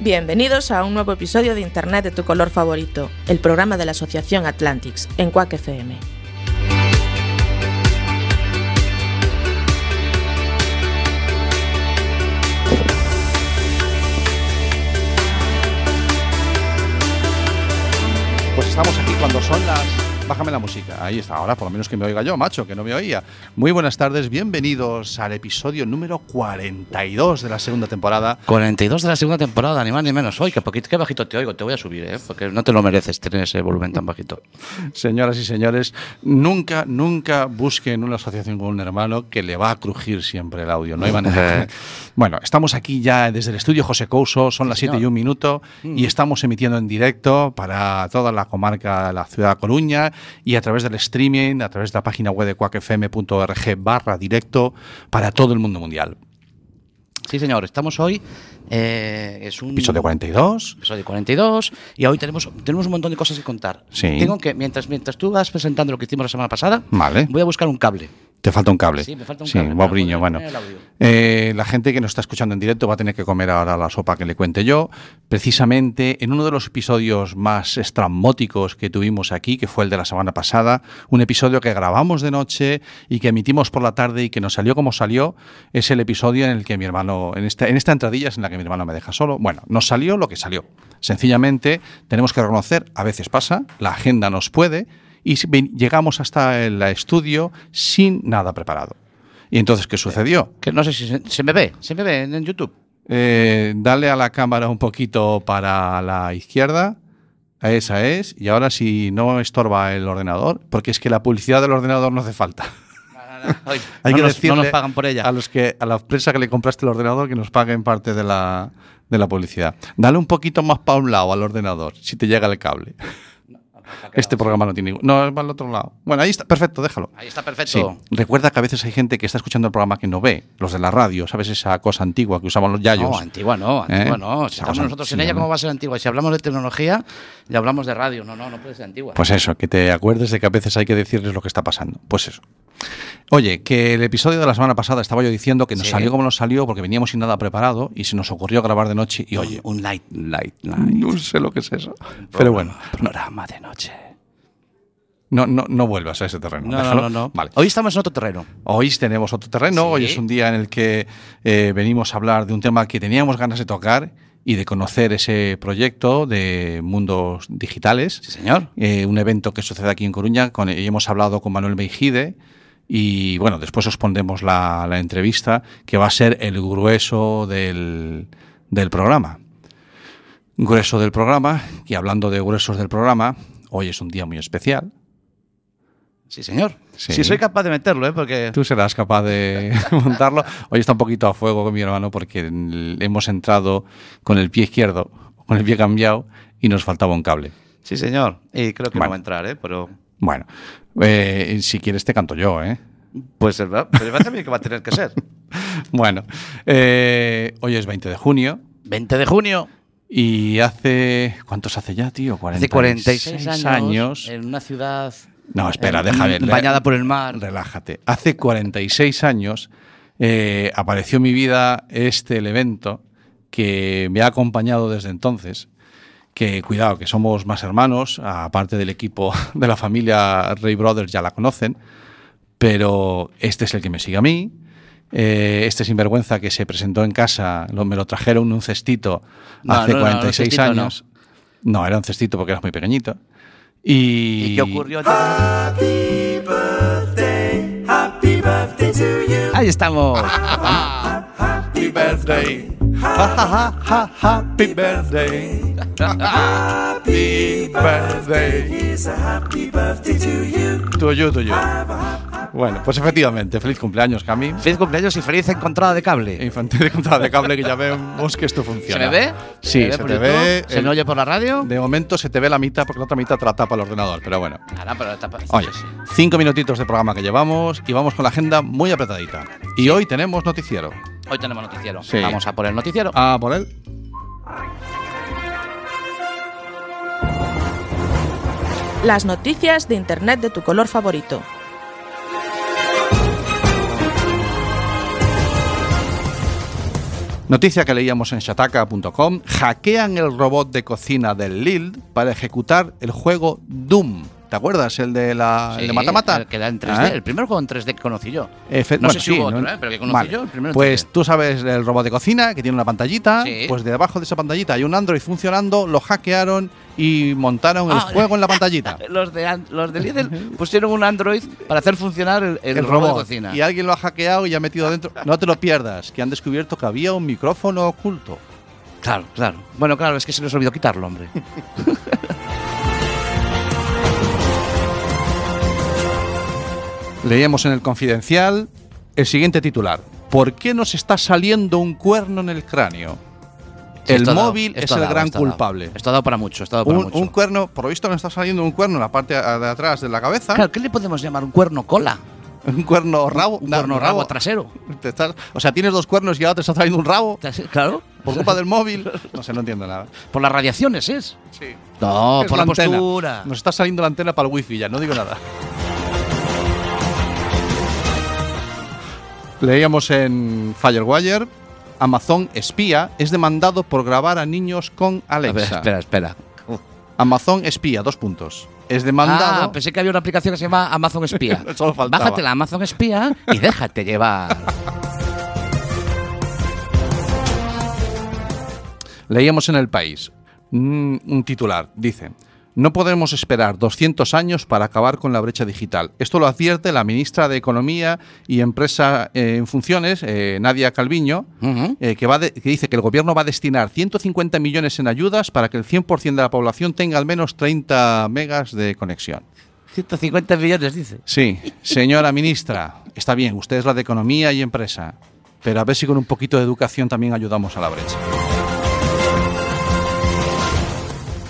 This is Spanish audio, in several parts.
Bienvenidos a un nuevo episodio de Internet de tu color favorito, el programa de la Asociación Atlantics en Quack FM. Pues estamos aquí cuando son las... Bájame la música. Ahí está. Ahora por lo menos que me oiga yo, macho, que no me oía. Muy buenas tardes, bienvenidos al episodio número 42 de la segunda temporada. 42 de la segunda temporada, ni más ni menos. Oye, qué, poquito, bajito te oigo, te voy a subir, ¿eh? porque no te lo mereces tener ese volumen tan bajito. Señoras y señores, nunca, nunca busquen una asociación con un hermano que le va a crujir siempre el audio. No hay manera. bueno, estamos aquí ya desde el estudio José Couso, son las 7 y un minuto y estamos emitiendo en directo para toda la comarca de la ciudad de Coruña y a través del streaming, a través de la página web de cuacfm.org barra directo para todo el mundo mundial. Sí, señor, estamos hoy. eh, es un Episodio 42. episodio 42 y hoy tenemos, tenemos un montón de cosas que contar. Sí. Tengo que, mientras, mientras tú vas presentando lo que hicimos la semana pasada, Vale. voy a buscar un cable. Te falta un cable. Sí, me falta un Sí, cable bobriño, bueno. Eh, la gente que nos está escuchando en directo va a tener que comer ahora la sopa que le cuente yo. Precisamente en uno de los episodios más estrambóticos que tuvimos aquí, que fue el de la semana pasada, un episodio que grabamos de noche y que emitimos por la tarde y que nos salió como salió, es el episodio en el que mi hermano, en esta, en esta entradilla es en la que mi hermano me deja solo. Bueno, nos salió lo que salió. Sencillamente tenemos que reconocer, a veces pasa, la agenda nos puede y llegamos hasta el estudio sin nada preparado. ¿Y entonces qué sucedió? Que no sé si se, se me ve, se me ve en, YouTube. Eh, dale a la cámara un poquito para la izquierda. Esa es. Y ahora si no estorba el ordenador, porque es que la publicidad del ordenador no hace falta. Ay, Hay no, que nos, no decirle nos pagan por ella. A los que a la empresa que le compraste el ordenador que nos paguen parte de la, de la publicidad. Dale un poquito más para un lado al ordenador, si te llega el cable. Este programa no tiene. No, es para el otro lado. Bueno, ahí está, perfecto, déjalo. Ahí está perfecto. Sí. Recuerda que a veces hay gente que está escuchando el programa que no ve, los de la radio, ¿sabes? Esa cosa antigua que usaban los yayos. No, antigua no, antigua ¿Eh? no. Si estamos nosotros en ella. ¿cómo va a ser antigua? Y si hablamos de tecnología, ya hablamos de radio. No, no, no puede ser antigua. Pues eso, que te acuerdes de que a veces hay que decirles lo que está pasando. Pues eso. Oye, que el episodio de la semana pasada estaba yo diciendo que nos Sí. salió como nos salió porque veníamos sin nada preparado y se nos ocurrió grabar de noche y oye, un light, light, light. no sé lo que es eso. Pero bueno, Programa de noche. no, no, no vuelvas a ese terreno. No, no, no, no. Vale. Hoy estamos en otro terreno. Hoy tenemos otro terreno, Sí. hoy es un día en el que eh, venimos a hablar de un tema que teníamos ganas de tocar y de conocer ese proyecto de mundos digitales. Sí, señor. eh, un evento que sucede aquí en Coruña. Con, y hemos hablado con Manuel Meijide y bueno, después os pondremos la, la entrevista que va a ser el grueso del, del programa. Grueso del programa, y hablando de gruesos del programa, hoy es un día muy especial. Sí, señor. Sí. Sí. soy capaz de meterlo, ¿eh? Porque. Tú serás capaz de montarlo. Hoy está un poquito a fuego con mi hermano porque hemos entrado con el pie izquierdo, con el pie cambiado y nos faltaba un cable. Sí, señor. Y creo que Bueno. no va a entrar, ¿eh? Pero. Bueno, eh, si quieres te canto yo, ¿eh? Pues es verdad. Pero me parece a mí que va a tener que ser. Bueno, eh, hoy es 20 de junio 20 de junio. y hace... ¿Cuántos hace ya, tío? Hace 46 años. años. En una ciudad. No, espera, eh, déjame. Bañada por el mar. Relájate. Hace 46 años eh, apareció en mi vida este el evento que me ha acompañado desde entonces. Que cuidado, que somos más hermanos, aparte del equipo de la familia Ray Brothers ya la conocen, pero este es el que me sigue a mí. Eh, este sinvergüenza que se presentó en casa, lo- me lo trajeron en un cestito No, hace no, no, 46 un cestito no. años. No. era un cestito porque era muy pequeñito. Y, ¿Y qué ocurrió? Ahí estamos. Happy birthday. Ha, ha, ha, ha, happy birthday. Happy birthday. To you, to you. Bueno, pues efectivamente, feliz cumpleaños, Cami. Feliz cumpleaños y feliz encontrada de cable. Infantil de control de cable que ya vemos que esto funciona. ¿Se me ve? Sí, ¿Se, se, te ve. ¿Se el- me oye por la radio? De momento se te ve la mitad porque la otra mitad te la tapa el ordenador, pero bueno. Ahora, pero tapa- Oye, sí, sí. cinco minutitos de programa que llevamos y vamos con la agenda muy apretadita. Y hoy tenemos noticiero. Hoy tenemos noticiero. Sí. Vamos a por el noticiero. Ah, por él. Las noticias de Internet de tu color favorito. Noticia que leíamos en shataka.com. Hackean el robot de cocina del Lil para ejecutar el juego Doom. ¿Te acuerdas? El de la el Sí, de Mata-Mata. el que era en 3D. Ah. El primer juego en 3D que conocí yo. Efe- No bueno, sé si sí, hubo otro, ¿no? ¿eh? pero que conocí Vale. yo, el primero Pues 3D. tú sabes el robot de cocina que tiene una pantallita, Sí. pues debajo de esa pantallita hay un Android funcionando, lo hackearon y montaron el Ah, juego en la pantallita. Los de, los de Lidl pusieron un Android para hacer funcionar el, el robot, de cocina. Y alguien lo ha hackeado y ha metido dentro. No te lo pierdas, que han descubierto que había un micrófono oculto. Claro, claro. Bueno, claro, es que se les olvidó quitarlo, hombre. Leemos en el Confidencial el siguiente titular. ¿Por qué nos está saliendo un cuerno en el cráneo? Sí, el ha dado, móvil es el dado, gran dado. culpable. Esto ha dado para mucho, esto ha dado para Un, mucho. un cuerno, por lo visto, nos está saliendo un cuerno en la parte de atrás de la cabeza. Claro, ¿qué le podemos llamar? ¿Un cuerno cola? Un cuerno rabo. ¿Un no, cuerno no, rabo trasero? Estás- o sea, tienes dos cuernos y ahora te está trayendo un rabo Claro. por culpa del móvil. No sé, no entiendo nada. Por las radiaciones es. Sí. No, Es por la, postura. Nos está saliendo la antena para el wifi ya, no digo nada. Leíamos en Firewire, Amazon espía es demandado por grabar a niños con A ver, Alexa. espera, espera. Amazon espía, dos puntos. Es demandado. Ah, pensé que había una aplicación que se llama Amazon Espía. Solo faltaba. Bájate la Amazon Espía y déjate llevar. Leíamos en El País mm, un titular. Dice, no podemos esperar 200 años para acabar con la brecha digital. Esto lo advierte la ministra de Economía y Empresa eh, en funciones, eh, Nadia Calviño, eh, que, va de- que dice que el gobierno va a destinar 150 millones en ayudas para que el 100% de la población tenga al menos 30 megas de conexión. 150 millones, dice. Sí, señora ministra, está bien, usted es la de Economía y Empresa, pero a ver si con un poquito de educación también ayudamos a la brecha.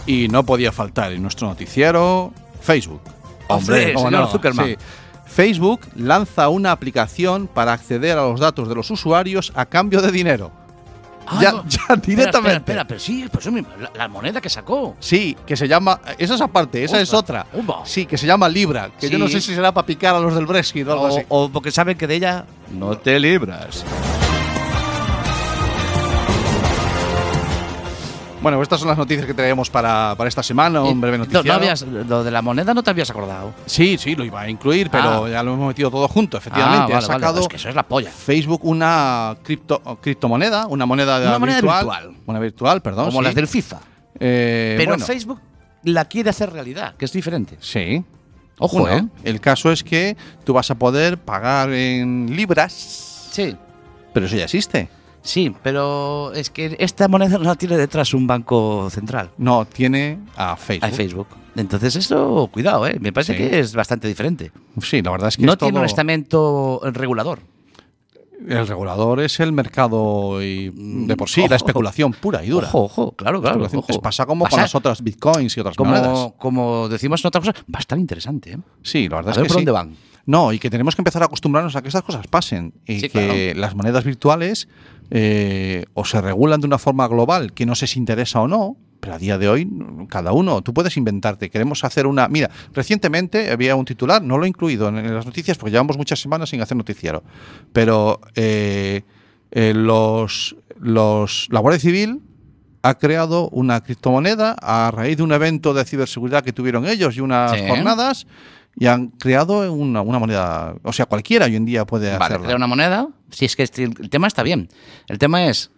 Y no podía faltar en nuestro noticiero Facebook. Hombre, ¿cómo señor Zuckerman. Facebook lanza una aplicación para acceder a los datos de los usuarios a cambio de dinero. Ya- no. ya Espera, directamente. Espera, espera, pero sí, pues la, la moneda que sacó. Sí, que se llama. Esa es aparte, esa es Ufa, otra. ufa. Sí, que se llama Libra. Que yo no Sí. sé si será para picar a los del Brexit o algo así. O, o porque saben que de ella no te libras. Bueno, estas son las noticias que traemos para, para esta semana, un breve No, noticiero. no habías, lo de la moneda no te habías acordado. Sí, sí, lo iba a incluir, pero Ah. ya lo hemos metido todo junto, efectivamente. Ah, vale, ha vale. sacado Es que eso es la polla. Facebook una cripto, criptomoneda, una moneda, Una moneda virtual. virtual. Moneda virtual, perdón. como sí. las del FIFA. Eh, Pero bueno, Facebook la quiere hacer realidad, que es diferente. Sí. Ojo, ¿eh? El caso es que tú vas a poder pagar en libras, Sí, pero eso ya existe. Sí, pero es que esta moneda no tiene detrás un banco central. No, tiene a Facebook. Hay Facebook. Entonces eso, cuidado, ¿eh? Me parece Sí. que es bastante diferente. Sí, la verdad es que No es tiene un estamento regulador. El regulador es el mercado y de por sí, ojo. la especulación pura y dura. Ojo, ojo, claro, claro. Ojo. Es pasa como a con las otras bitcoins y otras monedas. como, decimos en otra cosa, va a estar interesante, ¿eh? Sí, la verdad A es ver que por sí. dónde van. No, y que tenemos que empezar a acostumbrarnos a que estas cosas pasen y Sí, que las monedas virtuales eh, o se regulan de una forma global que no si interesa o no, pero a día de hoy cada uno, tú puedes inventarte. Queremos hacer una... Mira, recientemente había un titular, no lo he incluido en, en las noticias porque llevamos muchas semanas sin hacer noticiero, pero eh, eh, los, los, la Guardia Civil ha creado una criptomoneda a raíz de un evento de ciberseguridad que tuvieron ellos y unas Sí. jornadas y han creado una, una moneda, o sea, cualquiera hoy en día puede Vale, hacerlo. crea una moneda. Si es que este- el tema está bien. El tema es,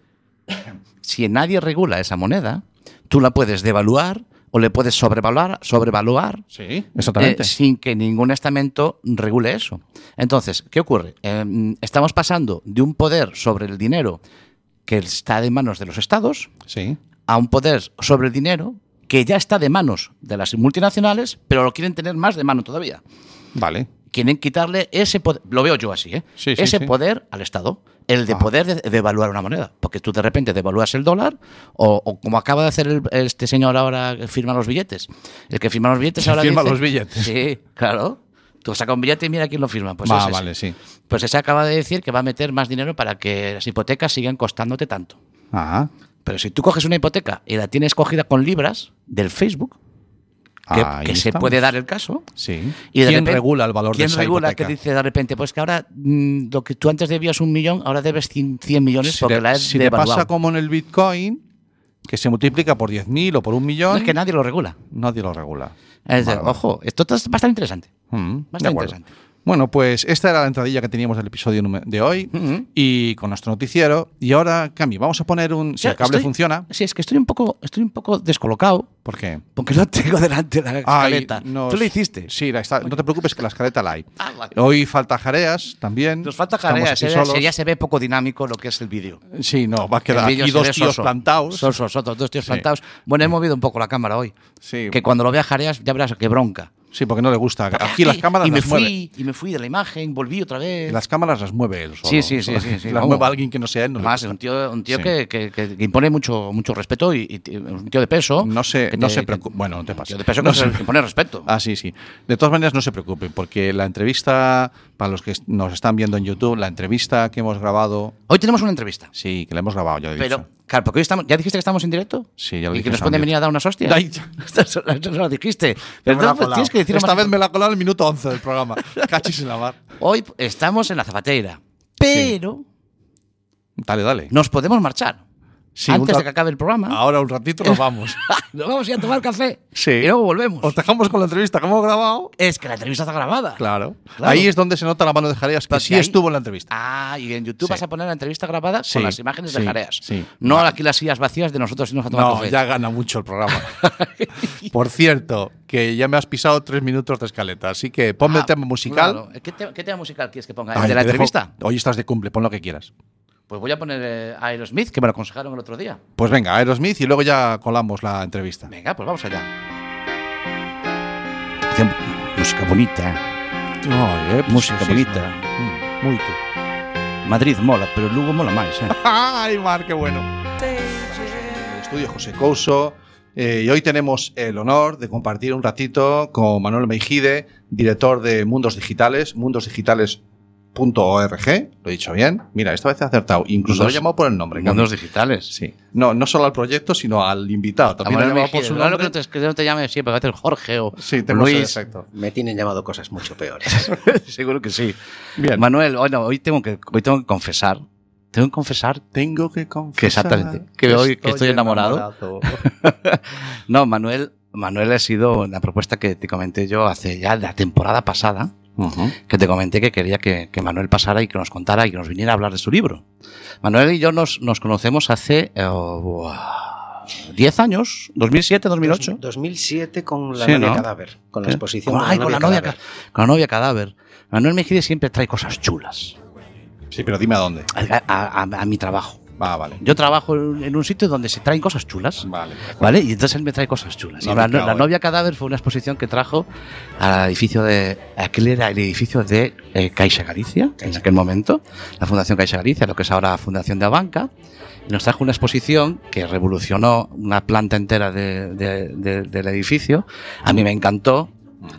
si nadie regula esa moneda, tú la puedes devaluar o le puedes sobrevaluar, sobrevaluar Sí, exactamente. eh, sin que ningún estamento regule eso. Entonces, ¿qué ocurre? Eh, estamos pasando de un poder sobre el dinero que está en manos de los estados sí. a un poder sobre el dinero que ya está de manos de las multinacionales, pero lo quieren tener más de mano todavía. Vale. quieren quitarle ese poder, lo veo yo así, ¿eh? Sí, sí, ese sí. poder al Estado. El de Ah. poder de- devaluar una moneda. Porque tú de repente devalúas el dólar, o, o como acaba de hacer el- este señor ahora que firma los billetes. El que firma los billetes ahora Firma dice- los billetes. Sí, claro. Tú sacas un billete y mira quién lo firma. Pues es ese. vale, sí. Pues ese acaba de decir que va a meter más dinero para que las hipotecas sigan costándote tanto. Ajá. Pero si tú coges una hipoteca y la tienes cogida con libras del Facebook, que, Ahí que se puede dar el caso, Sí. y de ¿Quién repente- regula el valor ¿quién de esa regula hipoteca? que dice de repente, pues que ahora mm, lo que tú antes debías un millón, ahora debes 100, 100 millones si porque le, la has si le devaluado? pasa como en el Bitcoin, que se multiplica por 10.000 o por un millón, No es que nadie lo regula. nadie lo regula. Es de, Vale, ojo, esto está bastante interesante. Mm, de Bastante interesante. Bueno, pues esta era la entradilla que teníamos del episodio de hoy y con nuestro noticiero. Y ahora, Cami, vamos a poner un. Si Ya, el cable estoy- funciona. Sí, es que estoy un poco, estoy un poco descolocado ¿Por qué? porque no tengo delante la escaleta. nos- ¿Tú lo hiciste? Sí, la está- no te preocupes que la escaleta la hay. Ah, vale. Hoy falta jareas también. Nos falta Estamos jarea, aquí se, solos. se- ya se ve poco dinámico lo que es el vídeo. Sí, no, va a quedar aquí dos tíos soso. plantados. Soso, soso, dos tíos Sí. plantados. Bueno, he movido un poco la cámara hoy. Sí, Que cuando lo vea jareas ya verás qué bronca. Sí, porque no le gusta. Aquí las cámaras y me las mueve. fui, y me fui de la imagen, volví otra vez. Las cámaras las mueve él solo. Sí, sí, sí, sí, sí, las mueve alguien que no sea él. No, gusta. un tío, un tío Sí. que, que- impone mucho, mucho respeto y, y un tío de peso. No se, no te- se preocupe. Bueno, no te un pases. tío de peso No que se- se- impone respeto. Ah, sí, sí. De todas maneras, no se preocupen, porque la entrevista, para los que nos están viendo en YouTube, la entrevista que hemos grabado, Hoy tenemos una entrevista. sí, que la hemos grabado, ya he Pero, dicho. Claro, porque hoy estamos. ¿Ya dijiste que estamos en directo? Sí, ya lo ¿Y dije, que nos pueden en venir a dar unas hostias? Eso lo dijiste. Pero ha entonces tienes que decirlo Esta más- vez me la colado el minuto 11 del programa. Cachis en la mar. Hoy estamos en la zapateira. Pero Dale, dale. nos podemos marchar. Sí, antes de que acabe el programa. Ahora un ratito nos vamos. nos vamos a ir a tomar café. Sí. Y luego volvemos. Os dejamos con la entrevista que hemos grabado. Es que la entrevista está grabada. Claro. Claro. Ahí es donde se nota la mano de Jareas, que Porque sí ahí- estuvo en la entrevista. Ah, y en YouTube Sí. vas a poner la entrevista grabada con las imágenes de Jareas. sí. No Vale. aquí las sillas vacías de nosotros irnos a tomar No, café. ya gana mucho el programa. Por cierto, que ya me has pisado tres minutos de escaleta, así que ponme Ah, el tema musical. claro. ¿Qué, te- qué tema musical quieres que ponga? Ay, ¿El de la te dejo- entrevista? Hoy estás de cumple, pon lo que quieras. Pues voy a poner eh, Aerosmith, que me lo aconsejaron el otro día. Pues venga, Aerosmith y luego ya colamos la entrevista. Venga, pues vamos allá. Música bonita. Ay, eh, Música sí, sí, bonita. Mm, Muy tú. Madrid mola, pero Lugo mola más. eh. ¡Ay, Mar, qué bueno! El estudio José Couso. eh, y hoy tenemos el honor de compartir un ratito con Manuel Meijide, director de Mundos Digitales, mundosdigitales.org. Lo he dicho bien. Mira, esta vez he acertado. Incluso lo he llamado por el nombre. Mundos Carlos. digitales. Sí. No, no solo al proyecto, sino al invitado. También lo he llamado por su Claro nombre. que no te, que no te llames siempre, va a ser Jorge o Sí, ese Luis. Me tienen llamado cosas mucho peores. Seguro que sí. Bien. Manuel, hoy, no, hoy tengo que hoy tengo que confesar. Tengo que confesar. Tengo que confesar Que exactamente, que hoy- que estoy enamorado. enamorado. No, Manuel, Manuel ha sido una propuesta que te comenté yo hace ya la temporada pasada, Que te comenté que quería que, que Manuel pasara y que nos contara y que nos viniera a hablar de su libro. Manuel y yo nos, nos conocemos hace eh, buah, 10 años, 2007, 2008. 2007 con la Sí, novia ¿no? cadáver, con la ¿Eh? exposición Ay, de con, la novia, ca- con la novia cadáver. Manuel Mejide siempre trae cosas chulas Sí, pero dime a dónde. a, a- a- a mi trabajo. Va, vale. Yo trabajo en un sitio donde se traen cosas chulas. Vale. ¿Vale? Y entonces él me trae cosas chulas. No y la, la eh. novia cadáver fue una exposición que trajo al edificio de. Aquel era el edificio de eh, Caixa Galicia, en aquel momento, la Fundación Caixa Galicia, lo que es ahora Fundación de Abanca. Y nos trajo una exposición que revolucionó una planta entera de- de- de- del edificio. A mí me encantó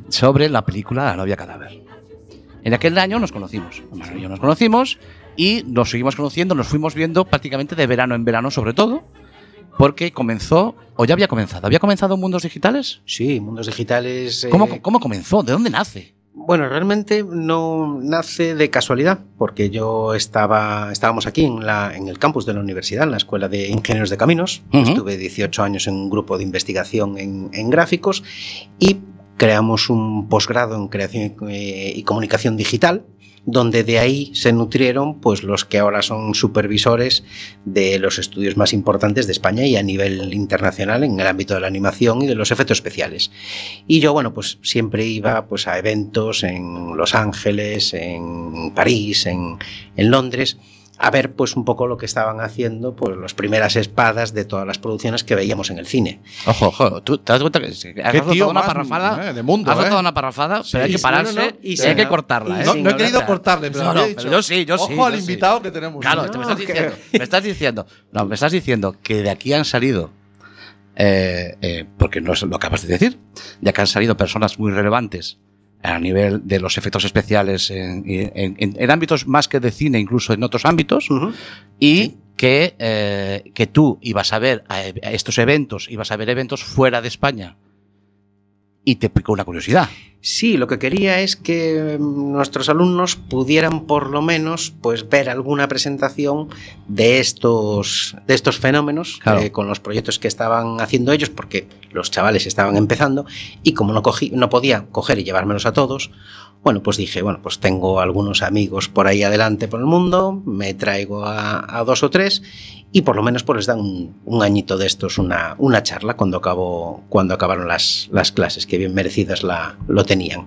sobre la película La novia cadáver. En aquel año nos conocimos. Y yo nos conocimos y nos seguimos conociendo, nos fuimos viendo prácticamente de verano en verano, sobre todo, porque comenzó, o ya había comenzado, ¿había comenzado Mundos Digitales? Sí, mundos digitales. eh, ¿Cómo, cómo comenzó? ¿De dónde nace? Bueno, realmente no nace de casualidad, porque yo estaba, estábamos aquí en, la, en el campus de la universidad, en la Escuela de Ingenieros de Caminos. Estuve 18 años en un grupo de investigación en, en gráficos y creamos un posgrado en creación eh, y comunicación digital, donde de ahí se nutrieron pues los que ahora son supervisores de los estudios más importantes de España y a nivel internacional en el ámbito de la animación y de los efectos especiales. Y yo, bueno, pues siempre iba pues, a eventos en Los Ángeles, en París, en, en Londres, a ver pues un poco lo que estaban haciendo pues las primeras espadas de todas las producciones que veíamos en el cine. Ojo, ojo, tú te das cuenta que has toda una parrafada. eh, de mundo, has roto eh. una parrafada, pero hay que pararse no, no, y y, hay que cortarla. ¿eh? No, no he querido cortarle, pero No, no, dicho, pero yo sí, yo sí, Ojo al invitado que tenemos. Claro, ¿no? te me estás diciendo, me estás diciendo, no, me estás diciendo que de aquí han salido, eh, eh, porque no es lo acabas de decir, ya que han salido personas muy relevantes a nivel de los efectos especiales en, en- ámbitos más que de cine, incluso en otros ámbitos, y que, eh, que tú ibas a ver a estos eventos, ibas a ver eventos fuera de España. Y te picó una curiosidad. Sí, lo que quería es que nuestros alumnos pudieran por lo menos pues ver alguna presentación de estos de estos fenómenos Claro. eh, con los proyectos que estaban haciendo ellos porque los chavales estaban empezando y como no cogí no podía coger y llevármelos a todos, bueno, pues dije, bueno, pues tengo algunos amigos por ahí adelante por el mundo, me traigo a, dos o tres y por lo menos pues les dan un, un añito de estos, una, una charla cuando acabó, cuando acabaron las, las clases, que bien merecidas la, lo tenían.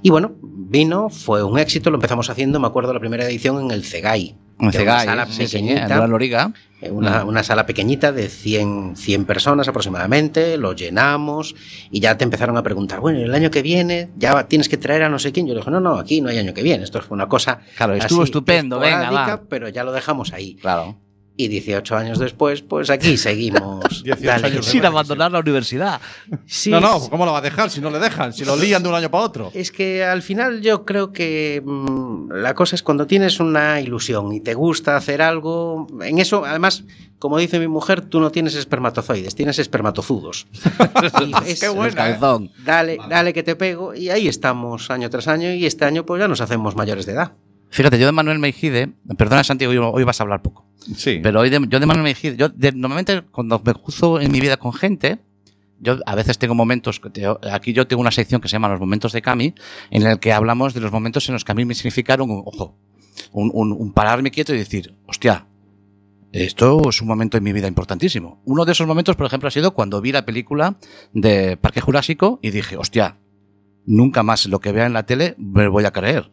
Y bueno, vino, fue un éxito, lo empezamos haciendo, me acuerdo la primera edición en el CEGAI. Una sala sí, pequeñita. Loriga. Eh, Una, una sala pequeñita de 100, 100 personas aproximadamente, lo llenamos y ya te empezaron a preguntar, bueno, el año que viene ya tienes que traer a no sé quién. Yo le dije, no, no, aquí no hay año que viene, esto fue una cosa Claro, estuvo así, estupendo, venga, va. pero ya lo dejamos ahí. Claro. Y 18 años después, pues aquí seguimos. 18 Dale, años Sin abandonar la universidad. Sí, No, no, ¿cómo lo va a dejar si no le dejan? Si lo lían de un año para otro. Es que al final yo creo que mm, la cosa es cuando tienes una ilusión y te gusta hacer algo, en eso, además, como dice mi mujer, tú no tienes espermatozoides, tienes espermatozudos. Es- Qué buena, cabezón. Dale, dale que te pego y ahí estamos año tras año y este año pues ya nos hacemos mayores de edad. Fíjate, yo de Manuel Meijide, perdona Santiago, hoy, hoy vas a hablar poco, Sí. pero hoy de- yo de Manuel Meijide, yo de- normalmente cuando me cruzo en mi vida con gente, yo a veces tengo momentos, aquí yo tengo una sección que se llama Los Momentos de Cami, en el que hablamos de los momentos en los que a mí me significaron, ojo, un, un- un pararme quieto y decir, hostia, esto es un momento en mi vida importantísimo. Uno de esos momentos, por ejemplo, ha sido cuando vi la película de Parque Jurásico y dije, hostia, nunca más lo que vea en la tele me voy a creer.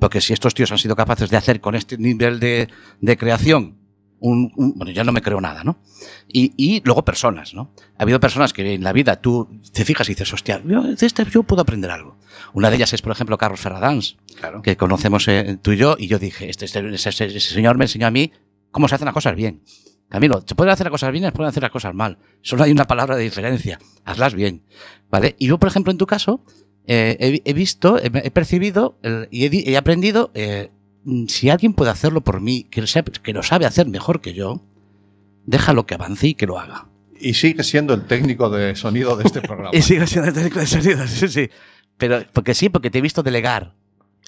Porque si estos tíos han sido capaces de hacer con este nivel de, de creación, un, un- bueno, ya no me creo nada, ¿no? Y, y luego personas, ¿no? Ha habido personas que en la vida tú te fijas y dices, hostia, yo, de este yo puedo aprender algo. Una de ellas es, por ejemplo, Carlos Ferradans, Claro. que conocemos eh, tú y yo, y yo dije, este, este- ese- ese señor me enseñó a mí cómo se hacen las cosas bien. Camilo, se pueden hacer las cosas bien, se pueden hacer las cosas mal. Solo hay una palabra de diferencia. Hazlas bien. ¿Vale? Y yo, por ejemplo, en tu caso, eh, he, he visto, he, he percibido el- y he, di- he aprendido, eh, mm, si alguien puede hacerlo por mí, que lo, sabe, que lo sabe hacer mejor que yo, déjalo que avance y que lo haga. Y sigue siendo el técnico de sonido de este programa. Y sigo siendo técnico de sonido, sí, sí. Pero, porque sí, porque te he visto delegar.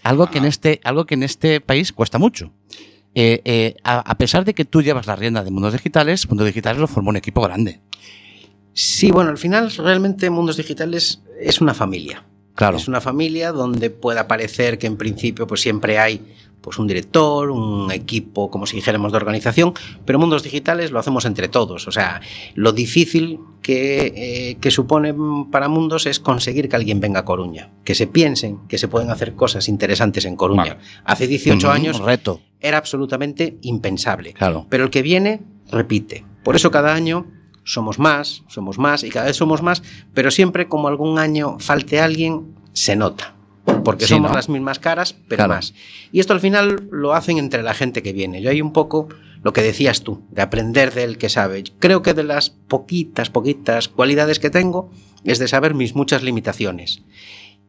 Algo que en este, algo que en este país cuesta mucho. Eh, eh, a, a pesar de que tú llevas la rienda de Mundos Digitales, Mundos Digitales lo formó un equipo grande. Sí, bueno, al final realmente Mundos Digitales es una familia. Claro. Es una familia donde pueda parecer que en principio pues siempre hay pues un director, un equipo, como si dijéramos, de organización, pero Mundos Digitales lo hacemos entre todos. O sea, lo difícil que, eh, que supone para Mundos es conseguir que alguien venga a Coruña, que se piensen que se pueden hacer cosas interesantes en Coruña. Vale. Hace 18 Un- años reto, era absolutamente impensable. claro. Pero el que viene repite. Por eso cada año somos más, somos más y cada vez somos más, pero siempre como algún año falte alguien, se nota. Porque Sí, somos ¿no? las mismas caras, pero Claro. más. Y esto al final lo hacen entre la gente que viene. Yo hay un poco lo que decías tú, de aprender del que sabe. Creo que de las poquitas, poquitas cualidades que tengo es de saber mis muchas limitaciones.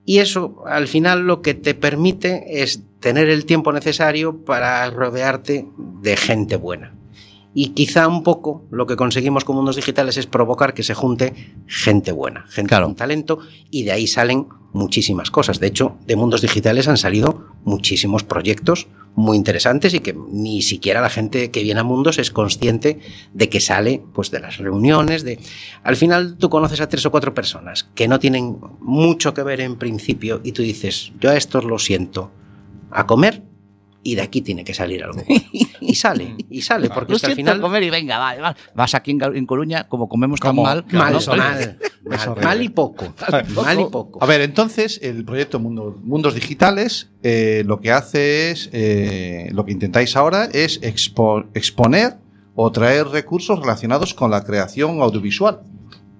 Y eso al final lo que te permite es tener el tiempo necesario para rodearte de gente buena. Y quizá un poco lo que conseguimos con mundos digitales es provocar que se junte gente buena, gente Claro. con talento, y de ahí salen muchísimas cosas. De hecho, de mundos digitales han salido muchísimos proyectos muy interesantes y que ni siquiera la gente que viene a mundos es consciente de que sale pues de las reuniones de al final tú conoces a tres o cuatro personas que no tienen mucho que ver en principio y tú dices yo a estos lo siento a comer y de aquí tiene que salir algo bueno". y sale, y sale, porque que al final comer y venga, va, va. vas aquí en, en Coruña, como comemos tan Como- mal. mal, ¿no? mal, mal, horrible. mal y poco, mal y poco. A ver, entonces el proyecto Mundo- Mundos Digitales eh, lo que hace es, eh, lo que intentáis ahora es expo- exponer o traer recursos relacionados con la creación audiovisual.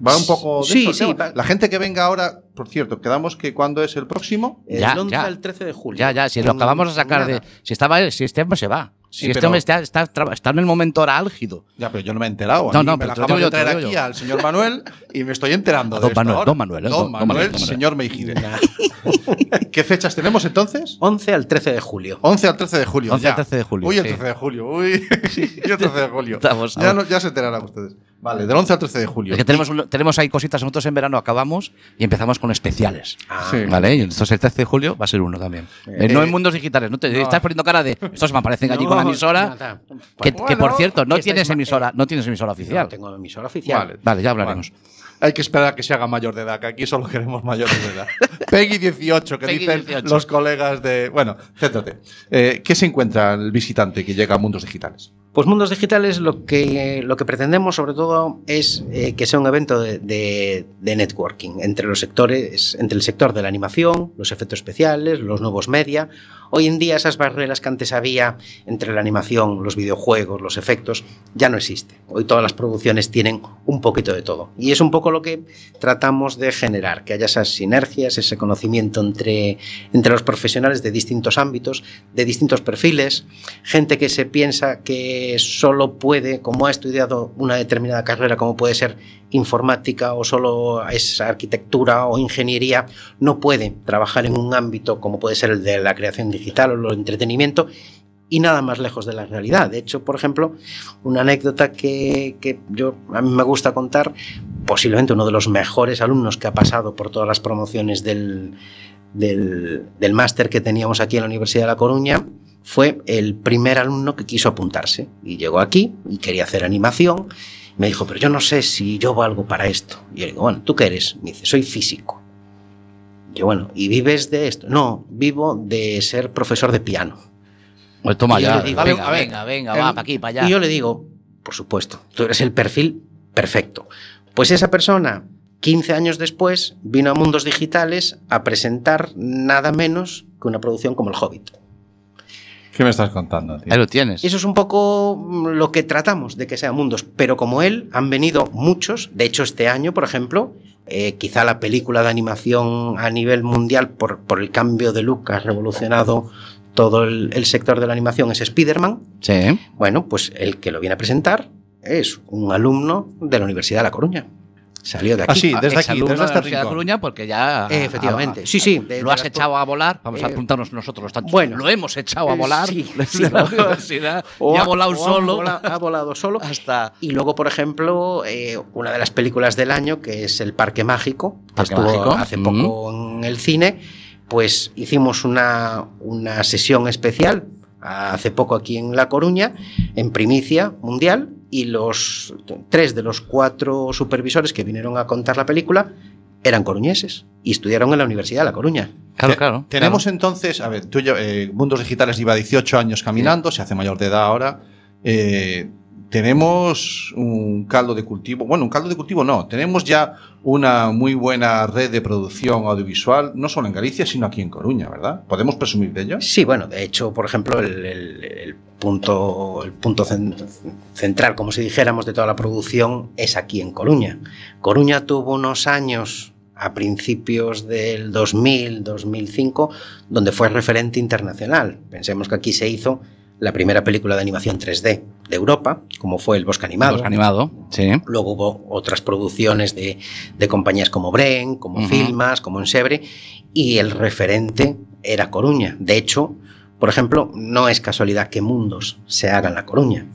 Va un poco de Sí, eso el sí, va- La gente que venga ahora, por cierto, quedamos que cuándo es el próximo. El Ya, 11 ya. al 13 de julio. Ya, ya, si lo acabamos de sacar de. Si estaba, si este hombre se va. Sí, si este hombre está, está, está en el momento ahora álgido. Ya, pero yo no me he enterado. No, no, me pero digo de traer aquí yo. al señor Manuel y me estoy enterando A de don esto Manuel, ahora. don Manuel, eh, Don don- Manuel, Manuel, don Manuel. señor Meijide. ¿Qué fechas tenemos entonces? 11 al 13 de julio. 11 al 13 de julio. 11 ya. al 13 de julio, Uy, el sí. 13 de julio. Uy, el 13 de julio. Estamos ya, no- ya se enterarán ustedes. Vale, del 11 al 13 de julio. Es que tenemos, un- tenemos ahí cositas. Nosotros en verano acabamos y empezamos con especiales. Ah, Sí. ¿Vale? Y entonces el 13 de julio va a ser uno también. Eh, no en mundos digitales. No te no. estás poniendo cara de. Estos me aparecen allí con la no, emisora. Que, Bueno, que, por cierto, no que estáis tienes emisora, eh, no tienes emisora oficial. No tengo emisora oficial. Vale. Vale, ya hablaremos. Vale. Hay que esperar a que se haga mayor de edad, que aquí solo queremos mayores de edad. Peggy 18, que Peggy dicen 18. los colegas de. Bueno, céntrate. Eh, ¿Qué se encuentra el visitante que llega a mundos digitales? Pues Mundos Digitales lo que, lo que pretendemos sobre todo es eh, que sea un evento de, de- de networking entre los sectores, entre el sector de la animación, los efectos especiales, los nuevos media. Hoy en día esas barreras que antes había entre la animación, los videojuegos, los efectos, ya no existe. Hoy todas las producciones tienen un poquito de todo. Y es un poco lo que tratamos de generar, que haya esas sinergias, ese conocimiento entre, entre los profesionales de distintos ámbitos, de distintos perfiles, gente que se piensa que solo puede, como ha estudiado una determinada carrera, como puede ser informática o solo es arquitectura o ingeniería, no puede trabajar en un ámbito como puede ser el de la creación digital o el entretenimiento y nada más lejos de la realidad. De hecho, por ejemplo, una anécdota que, que yo a mí me gusta contar, posiblemente uno de los mejores alumnos que ha pasado por todas las promociones del, del, del máster que teníamos aquí en la Universidad de La Coruña, fue el primer alumno que quiso apuntarse y llegó aquí y quería hacer animación. Me dijo, pero yo no sé si yo valgo para esto. Y yo le digo, bueno, ¿tú qué eres? Me dice, soy físico. Y yo, bueno, ¿y vives de esto? No, vivo de ser profesor de piano. Pues toma ya. digo, venga, venga, venga, el- va, para aquí, para allá. Y yo le digo, por supuesto, tú eres el perfil perfecto. Pues esa persona, 15 años después, vino a Mundos Digitales a presentar nada menos que una producción como El Hobbit. ¿Qué me estás contando, tío? Ahí lo tienes. Eso es un poco mm, lo que tratamos de que sea mundos, pero como él han venido muchos, de hecho este año, por ejemplo, eh, quizá la película de animación a nivel mundial por, por el cambio de look que ha revolucionado todo el, el sector de la animación es Spider-Man. Sí. Bueno, pues el que lo viene a presentar es un alumno de la Universidad de La Coruña. Salió de aquí. Ah, sí, desde aquí, desde de Universidad de. Coruña, porque ya. Eh, efectivamente. Sí, sí, de- Lo de has las- echado a volar. Vamos a Eh, apuntarnos nosotros los tantos. bueno. lo hemos echado a Eh, volar. sí, de sí, la universidad. o y ha ha- volado o ha solo. vola- ha volado solo. Hasta. Y luego, por ejemplo, eh, una de las películas del año, que es El Parque Mágico, que Parque estuvo Mágico, hace poco en el cine, pues hicimos una, una sesión especial hace poco aquí en La Coruña, en primicia mundial, y los tres de los cuatro supervisores que vinieron a contar la película eran coruñeses y estudiaron en la Universidad de La Coruña. Claro, claro. Tenemos claro. entonces, a ver, tú ya- eh, Mundos Digitales lleva 18 años caminando, se hace mayor de edad ahora. Eh, tenemos un caldo de cultivo, bueno, un caldo de cultivo no, tenemos ya una muy buena red de producción audiovisual, no solo en Galicia, sino aquí en Coruña, ¿verdad? ¿Podemos presumir de ello? Sí, bueno, de hecho, por ejemplo, el, el- el punto, el punto cen- central, como si dijéramos, de toda la producción es aquí en Coruña. Coruña tuvo unos años a principios del 2000, 2005, donde fue referente internacional. Pensemos que aquí se hizo la primera película de animación 3D de Europa, como fue El Bosque Animado. Bosque animado. Sí. Luego hubo otras producciones de, de compañías como Bren, como. Filmas, como Ensebre, y el referente era Coruña. De hecho, por ejemplo, no es casualidad que Mundos se haga en La Coruña.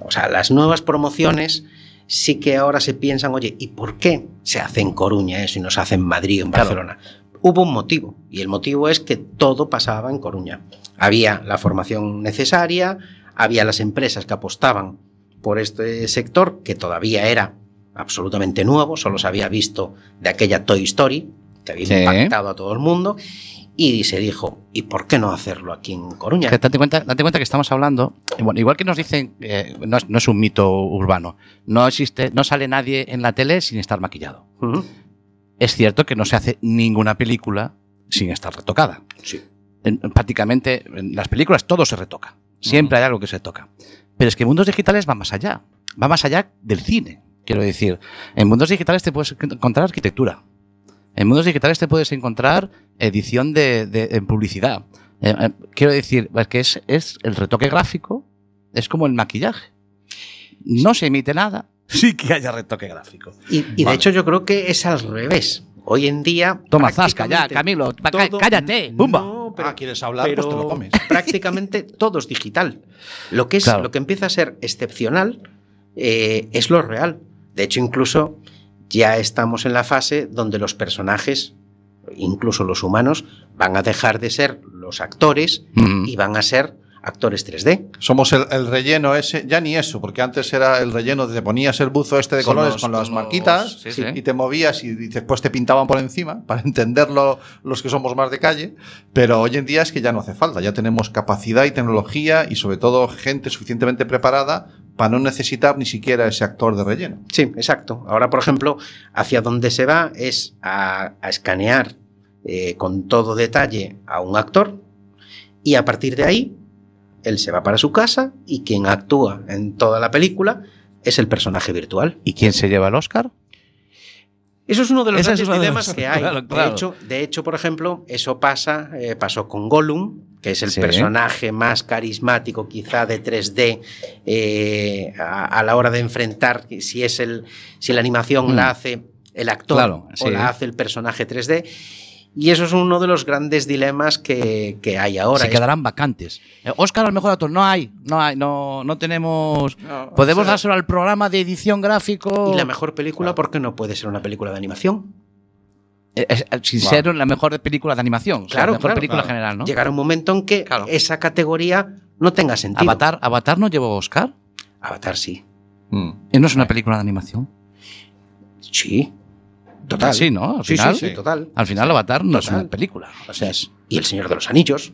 O sea, las nuevas promociones sí que ahora se piensan, oye, ¿y por qué se hace en Coruña eso y no se hace en Madrid o en Claro. Barcelona? Hubo un motivo, y el motivo es que todo pasaba en Coruña. Había la formación necesaria, había las empresas que apostaban por este sector, que todavía era absolutamente nuevo, solo se había visto de aquella Toy Story, que había Sí. impactado a todo el mundo, y se dijo, ¿y por qué no hacerlo aquí en Coruña? Que date, cuenta, date cuenta que estamos hablando, bueno, igual que nos dicen, eh, no, es, no es un mito urbano, no existe, no sale nadie en la tele sin estar maquillado. Es cierto que no se hace ninguna película sin estar retocada. Sí. En- prácticamente en las películas todo se retoca. Siempre hay algo que se toca. Pero es que mundos digitales va más allá. Va más allá del cine. Quiero decir, en mundos digitales te puedes encontrar arquitectura. En mundos digitales te puedes encontrar edición de, de- en publicidad. Eh, eh, quiero decir, es que es, es el retoque gráfico, es como el maquillaje. No se emite nada, sí que haya retoque gráfico. Y, y de hecho yo creo que es al revés. Hoy en día... Toma, zasca, ya, prácticamente Camilo, todo- cállate, pumba. No, pero- ah, ¿quieres hablar? pero Pues te lo comes. prácticamente todo es digital. Lo que, es, Claro. lo que empieza a ser excepcional eh, es lo real. De hecho, incluso ya estamos en la fase donde los personajes, incluso los humanos, van a dejar de ser los actores Mm. y van a ser actores 3D. Somos el, el relleno ese, ya ni eso, porque antes era el relleno de te ponías el buzo este de colores con las marquitas sí, sí. y te movías y, y después te pintaban por encima para entenderlo los que somos más de calle, pero hoy en día es que ya no hace falta, ya tenemos capacidad y tecnología y sobre todo gente suficientemente preparada para no necesitar ni siquiera ese actor de relleno. Sí, exacto. Ahora, por ejemplo, hacia donde se va es a, a escanear eh, con todo detalle a un actor y a partir de ahí él se va para su casa y quien actúa en toda la película es el personaje virtual. ¿Y quién se lleva el Oscar? Eso es uno de los grandes dilemas que hay. claro, claro. De, hecho, de hecho, por ejemplo, eso pasa, eh, pasó con Gollum, que es el Sí. personaje más carismático quizá de 3D eh, a, a la hora de enfrentar si es el si la animación Mm. la hace el actor Claro, o la hace el personaje 3D. Y eso es uno de los grandes dilemas que, que hay ahora. se quedarán vacantes. Eh, Oscar al mejor actor, no hay, no hay, no, no tenemos. No, Podemos o sea, dárselo al programa de edición gráfico. y la mejor película, ¿por qué no puede ser una película de animación? Eh, eh, sin Claro. ser la mejor película de animación. o sea, Claro, la mejor claro, película claro. general, ¿no? Llegará un momento en que Claro. esa categoría no tenga sentido. Avatar, Avatar no llevó Oscar. Avatar sí. mm. Y no es una película de animación. Sí. Total. Sí, ¿no? Al Sí, final, sí, sí, total. Al final, Avatar no es una película. O sea, es. Y El Señor de los Anillos.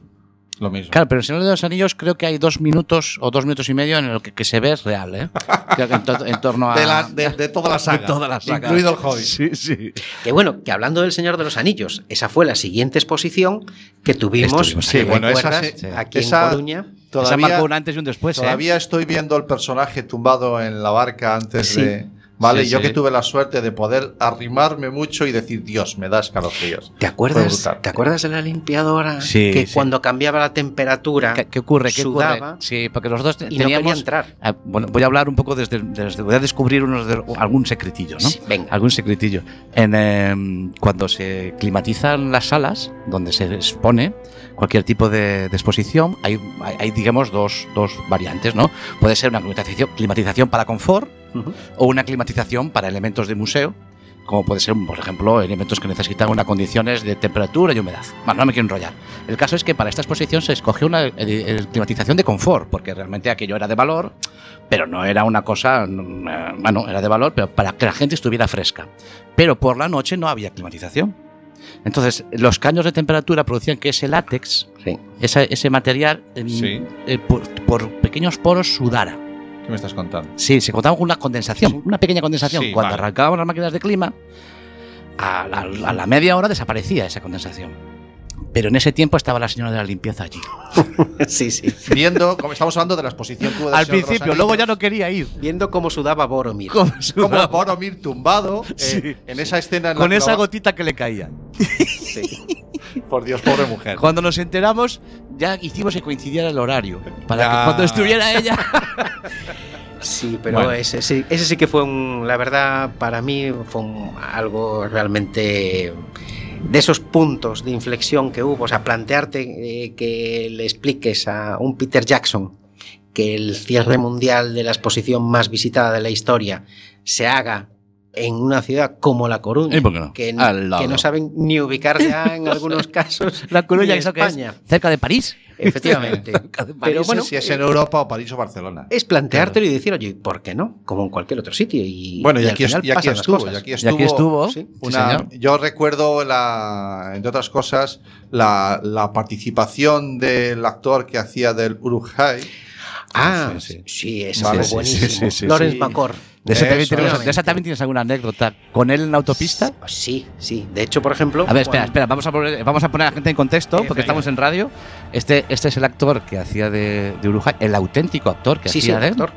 Lo mismo. Claro, pero en Señor de los Anillos creo que hay dos minutos o dos minutos y medio en el que, que se ve es real, ¿eh? Creo que en, to- en torno a. de, la- de- de toda la saga, De toda la saga. incluido el Hobbit. Sí, sí. Que bueno, que hablando del Señor de los Anillos, esa fue la siguiente exposición que tuvimos, sí, bueno, esa aquí esa- en Coruña. Esa Todavía, marcó un antes y un después, ¿eh? todavía estoy viendo el personaje tumbado en la barca antes Sí. de... Vale, Sí, yo sí. que tuve la suerte de poder arrimarme mucho y decir, Dios, me da escalofríos. ¿Te acuerdas. ¿Te acuerdas de la limpiadora? Sí, que sí. cuando cambiaba la temperatura ¿Qué, qué ocurre? ¿Qué sudaba ocurre? Sí, porque nosotros te- y no teníamos. entrar. Ah, bueno, voy a hablar un poco desde, desde- voy a descubrir unos de- algún secretillo, ¿no? Sí, venga. Algún secretillo. En, em, cuando se climatizan las salas donde se expone cualquier tipo de, de exposición, hay, hay, hay, digamos dos, dos variantes, ¿no? Puede ser una climatización, climatización para confort O una climatización para elementos de museo, como puede ser, por ejemplo, elementos que necesitan unas condiciones de temperatura y humedad. Bueno, no me quiero enrollar. El caso es que para esta exposición se escogió una eh, climatización de confort, porque realmente aquello era de valor, pero no era una cosa, eh, bueno, era de valor, pero para que la gente estuviera fresca. Pero por la noche no había climatización. Entonces, los caños de temperatura producían que ese látex, Sí. esa- ese material, em, Sí. eh, por, por pequeños poros sudara. ¿Qué me estás contando? Sí, se contaba con una condensación, una pequeña condensación. Sí, Cuando vale. arrancábamos las máquinas de clima, a la, a la media hora desaparecía esa condensación. Pero en ese tiempo estaba la señora de la limpieza allí. sí, sí. Viendo, como estamos hablando de la exposición que hubo del Al principio, luego ya no quería ir. Viendo cómo sudaba Boromir. Como, como Boromir tumbado eh, Sí. en esa escena en la con que esa lo- gotita que le caía. Por Dios, pobre mujer. Cuando nos enteramos, ya hicimos que coincidiera el horario. Para Ya. que cuando estuviera ella. Sí, pero Bueno. ese, sí, ese sí que fue un, la verdad, para mí fue un- algo realmente de esos puntos de inflexión que hubo, o sea, plantearte eh, que le expliques a un Peter Jackson que el cierre mundial de la exposición más visitada de la historia se haga en una ciudad como La Coruña, ¿Y por qué no? que, que no saben ni ubicar ya en algunos casos La Coruña, ni ¿eso qué es? España. Cerca de París. Efectivamente. Pero Pero bueno, si es eh, en Europa o París o Barcelona. es planteártelo y decir, oye, ¿por qué no? Como en cualquier otro sitio. Y, Bueno, y, aquí, es- final y aquí estuvo, y aquí Y estuvo. aquí estuvo. sí, Una- señor. yo recuerdo, la, entre otras cosas, la, la participación del actor que hacía del Urujay. Ah, Sí, sí, sí. eso Vale, fue sí, buenísimo. sí, sí, sí, Lawrence sí. De, ese también Eso, tienes- obviamente. de esa también tienes alguna anécdota. ¿Con él en la autopista? Sí, sí. De hecho, por ejemplo. A ver, espera, espera, vamos a poner, vamos a poner a la gente en contexto, porque estamos en radio. Este, este es el actor que hacía de, de Uruguay, el auténtico actor que Sí, hacía de él. actor.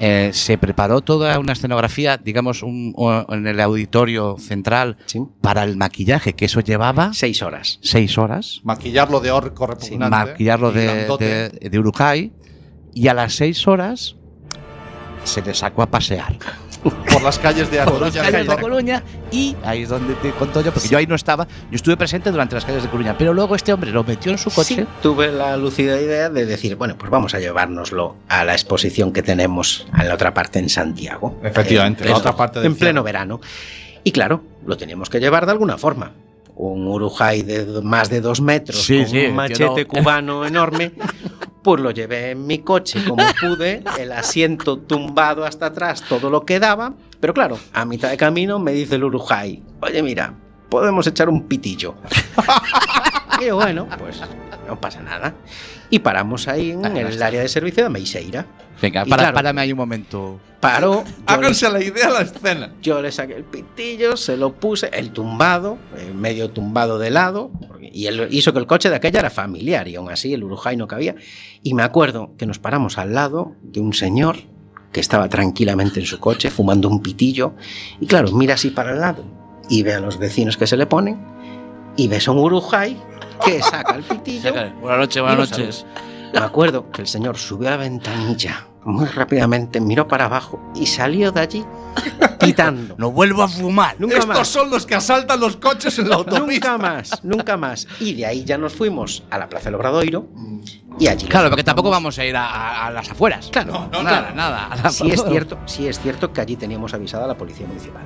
Eh, se preparó toda una escenografía, digamos, un- en el auditorio central Sí. para el maquillaje, que eso llevaba Seis horas. seis horas. Maquillarlo de orco repugnante. maquillarlo de, de, de Urujay y a las seis horas se le sacó a pasear por las calles de por las calles de Coruña y ahí es donde te conto yo, porque yo ahí no estaba, yo estuve presente durante las calles de Coruña, pero luego este hombre lo metió en su coche. Sí, tuve la lúcida idea de decir, bueno, pues vamos a llevárnoslo a la exposición que tenemos en la otra parte en Santiago. Efectivamente, En la pleno- otra parte del En pleno verano. Y claro, lo teníamos que llevar de alguna forma. Un Urujay de más de dos metros, Sí, con sí, un machete cubano enorme, pues lo llevé en mi coche como pude, el asiento tumbado hasta atrás, todo lo que daba. Pero claro, a mitad de camino me dice el Urujay, oye mira, podemos echar un pitillo. y yo, bueno, pues no pasa nada. Y paramos ahí en Ah, el está. área de servicio de Meiseira. Venga, para, claro. párame ahí un momento. Paró, yo le, Háganse la idea la escena. yo le saqué el pitillo, se lo puse, el tumbado, eh, medio tumbado de lado, y él hizo que el coche de aquella era familiar y aún así el Urujay no cabía. Y me acuerdo que nos paramos al lado de un señor que estaba tranquilamente en su coche fumando un pitillo y claro, mira así para el lado y ve a los vecinos que se le ponen y ves a un Urujay que saca el pitillo Buenas noches, buenas noches. me acuerdo que el señor subió a la ventanilla muy rápidamente, miró para abajo y salió de allí pitando. No vuelvo a fumar. Nunca Estos más. son los que asaltan los coches en la autopista. Nunca más, nunca más. Y de ahí ya nos fuimos a la Plaza del Obradoiro y allí. Claro, porque tampoco vamos a ir a, a- a las afueras. Claro, No, no, nada, no. nada. nada. Sí es cierto, sí es cierto que allí teníamos avisada a la policía municipal.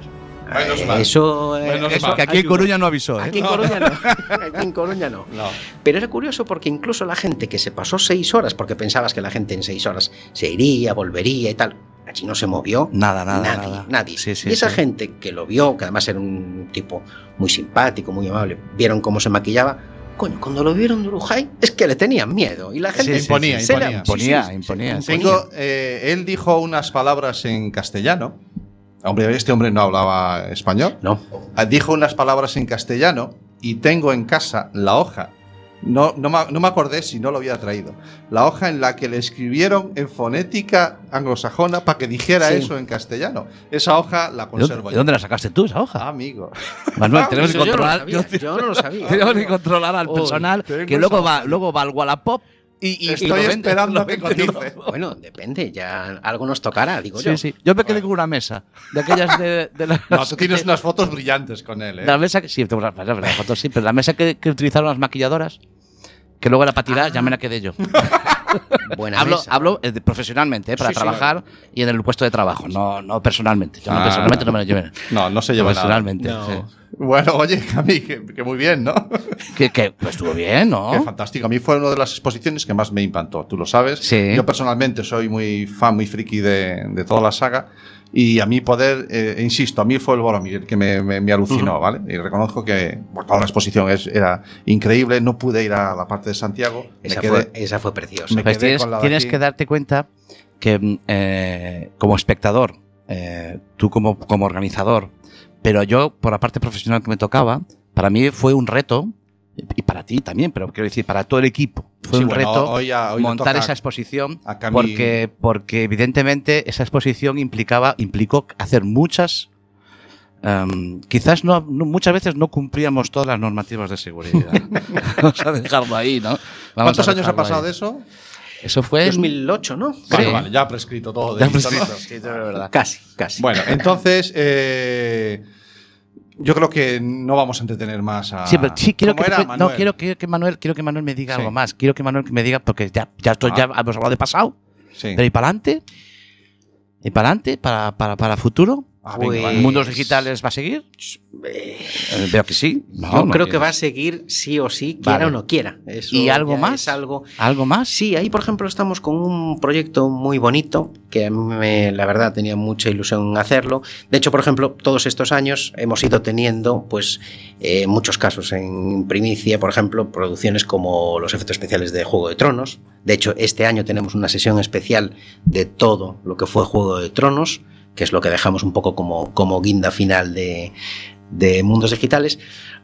Menos Eh, mal. Eso, eh, Menos eso mal. Que aquí en ayudó. Coruña no avisó, ¿eh? Aquí en No. Coruña no. Aquí en Coruña no. No. Pero era curioso porque incluso la gente que se pasó seis horas, porque pensabas que la gente en seis horas se iría, volvería y tal, allí no se movió. Nada, nada, nadie, nada. nadie. Sí, sí, y esa sí. gente que lo vio, que además era un tipo muy simpático, muy amable, vieron cómo se maquillaba. Coño, cuando lo vieron de Urujay, es que le tenían miedo. Y la gente Sí, imponía, imponía. Imponía, imponía. Tengo, eh, él dijo unas palabras en castellano. Hombre, este hombre no hablaba español. No, Ah, Dijo unas palabras en castellano y tengo en casa la hoja. No, no, me, no me acordé si no lo había traído. La hoja en la que le escribieron en fonética anglosajona para que dijera Sí. eso en castellano. Esa hoja la ¿De conservo dónde, yo. de dónde la sacaste tú, esa hoja? Amigo. Manuel, Ah, tenemos que Eso yo no lo controlar. sabía, yo no lo sabía. Tenemos que controlar al personal que luego va, luego va al Wallapop y, y- y Estoy vende, esperando lo que vende, cotice. ¿no? Bueno, depende, ya algo nos tocará, digo yo. Sí, sí. Yo me quedé con una mesa de aquellas de, de las. No, tú tienes unas fotos brillantes con él, ¿eh? La mesa que. Sí, tengo las fotos, sí, pero la mesa que, que utilizaron las maquilladoras, que luego era para tirar, Ah. ya me la quedé yo. Buena hablo mesa. hablo eh, profesionalmente, eh, para Sí, sí. trabajar y en el puesto de trabajo, no, no personalmente. Yo no Ah. personalmente no me la llevé. No, no se lleva nada. Personalmente. No. sí. Bueno, oye, Cami, que, que muy bien, ¿no? Que, que, pues estuvo bien, ¿no? Qué fantástico. A mí fue una de las exposiciones que más me impactó, tú lo sabes. Sí. Yo personalmente soy muy fan, muy friki de, de toda la saga. Y a mí poder, eh, insisto, a mí fue el Boromir que me, me- me alucinó, ¿vale? Y reconozco que bueno, toda la exposición es, era increíble. No pude ir a la parte de Santiago. Esa, quedé- fue, esa fue preciosa. me Pues tienes, que darte cuenta que mm, eh, como espectador, eh, tú como, como organizador, pero yo por la parte profesional que me tocaba, para mí fue un reto, y para ti también, pero quiero decir, para todo el equipo, fue Sí, un bueno, reto hoy a- hoy le montar esa exposición, porque, porque evidentemente esa exposición implicaba, implicó hacer muchas... em, quizás no, no- muchas veces no cumplíamos todas las normativas de seguridad. Vamos a dejarlo ahí, ¿no? Vamos ¿Cuántos años ha pasado ahí. de eso? Eso fue en- 2008, ¿no? Vale, Sí. vale, ya ha prescrito todo. de Ya prescrito. Sí, es verdad. Casi, casi. Bueno, entonces, eh, yo creo que no vamos a entretener más a. Sí, pero sí quiero ¿Cómo que, era, no Manuel? quiero, quiero que Manuel quiero que Manuel me diga Sí. algo más. Quiero que Manuel me diga porque ya ya esto Ah. ya hemos hablado de pasado, Sí. pero y para adelante y para adelante para para para futuro. Ah, venga, vale. ¿Mundos digitales va a seguir? Eh, Veo que sí. No, yo no creo que va a seguir sí o sí, quiera Vale. o no quiera. Eso ¿Y algo más? Algo. ¿Algo más? Sí, ahí por ejemplo estamos con un proyecto muy bonito que a mí me- la verdad tenía mucha ilusión en hacerlo. De hecho, por ejemplo, todos estos años hemos ido teniendo pues eh, muchos casos en primicia, por ejemplo, producciones como los efectos especiales de Juego de Tronos. De hecho, este año tenemos una sesión especial de todo lo que fue Juego de Tronos, que es lo que dejamos un poco como, como guinda final de, de Mundos Digitales.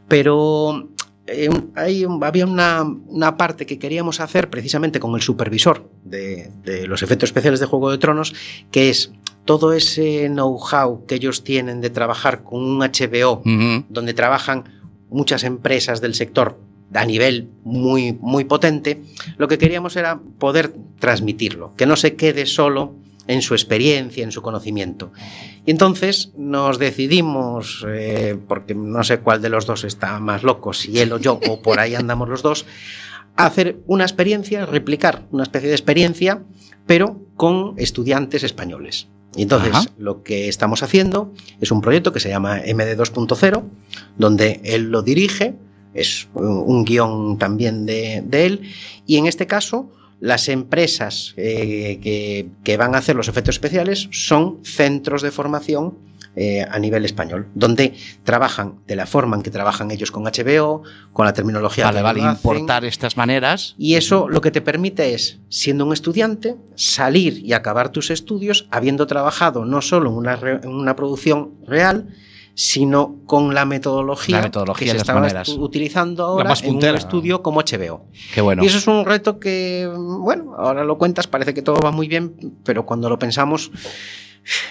Pero eh, hay había una, una parte que queríamos hacer precisamente con el supervisor de, de los efectos especiales de Juego de Tronos, que es todo ese know-how que ellos tienen de trabajar con un HBO, donde trabajan muchas empresas del sector a nivel muy, muy potente, lo que queríamos era poder transmitirlo, que no se quede solo en su experiencia, en su conocimiento. Y entonces nos decidimos, eh, porque no sé cuál de los dos está más loco, si él o yo, o por ahí andamos los dos, a hacer una experiencia, replicar una especie de experiencia, pero con estudiantes españoles. Y entonces Ajá. lo que estamos haciendo es un proyecto que se llama MD 2.0, donde él lo dirige, es un, guion también de, de él, y en este caso las empresas eh, que, que van a hacer los efectos especiales son centros de formación eh, a nivel español, donde trabajan de la forma en que trabajan ellos con HBO, con la terminología Vale, que vale, hacen. importar estas maneras. Y eso lo que te permite es, siendo un estudiante, salir y acabar tus estudios habiendo trabajado no solo en una, re- en una producción real, sino con la metodología, La metodología, que se estaba utilizando ahora más en un estudio como HBO. Qué bueno. Y eso es un reto que, bueno, ahora lo cuentas, parece que todo va muy bien, pero cuando lo pensamos,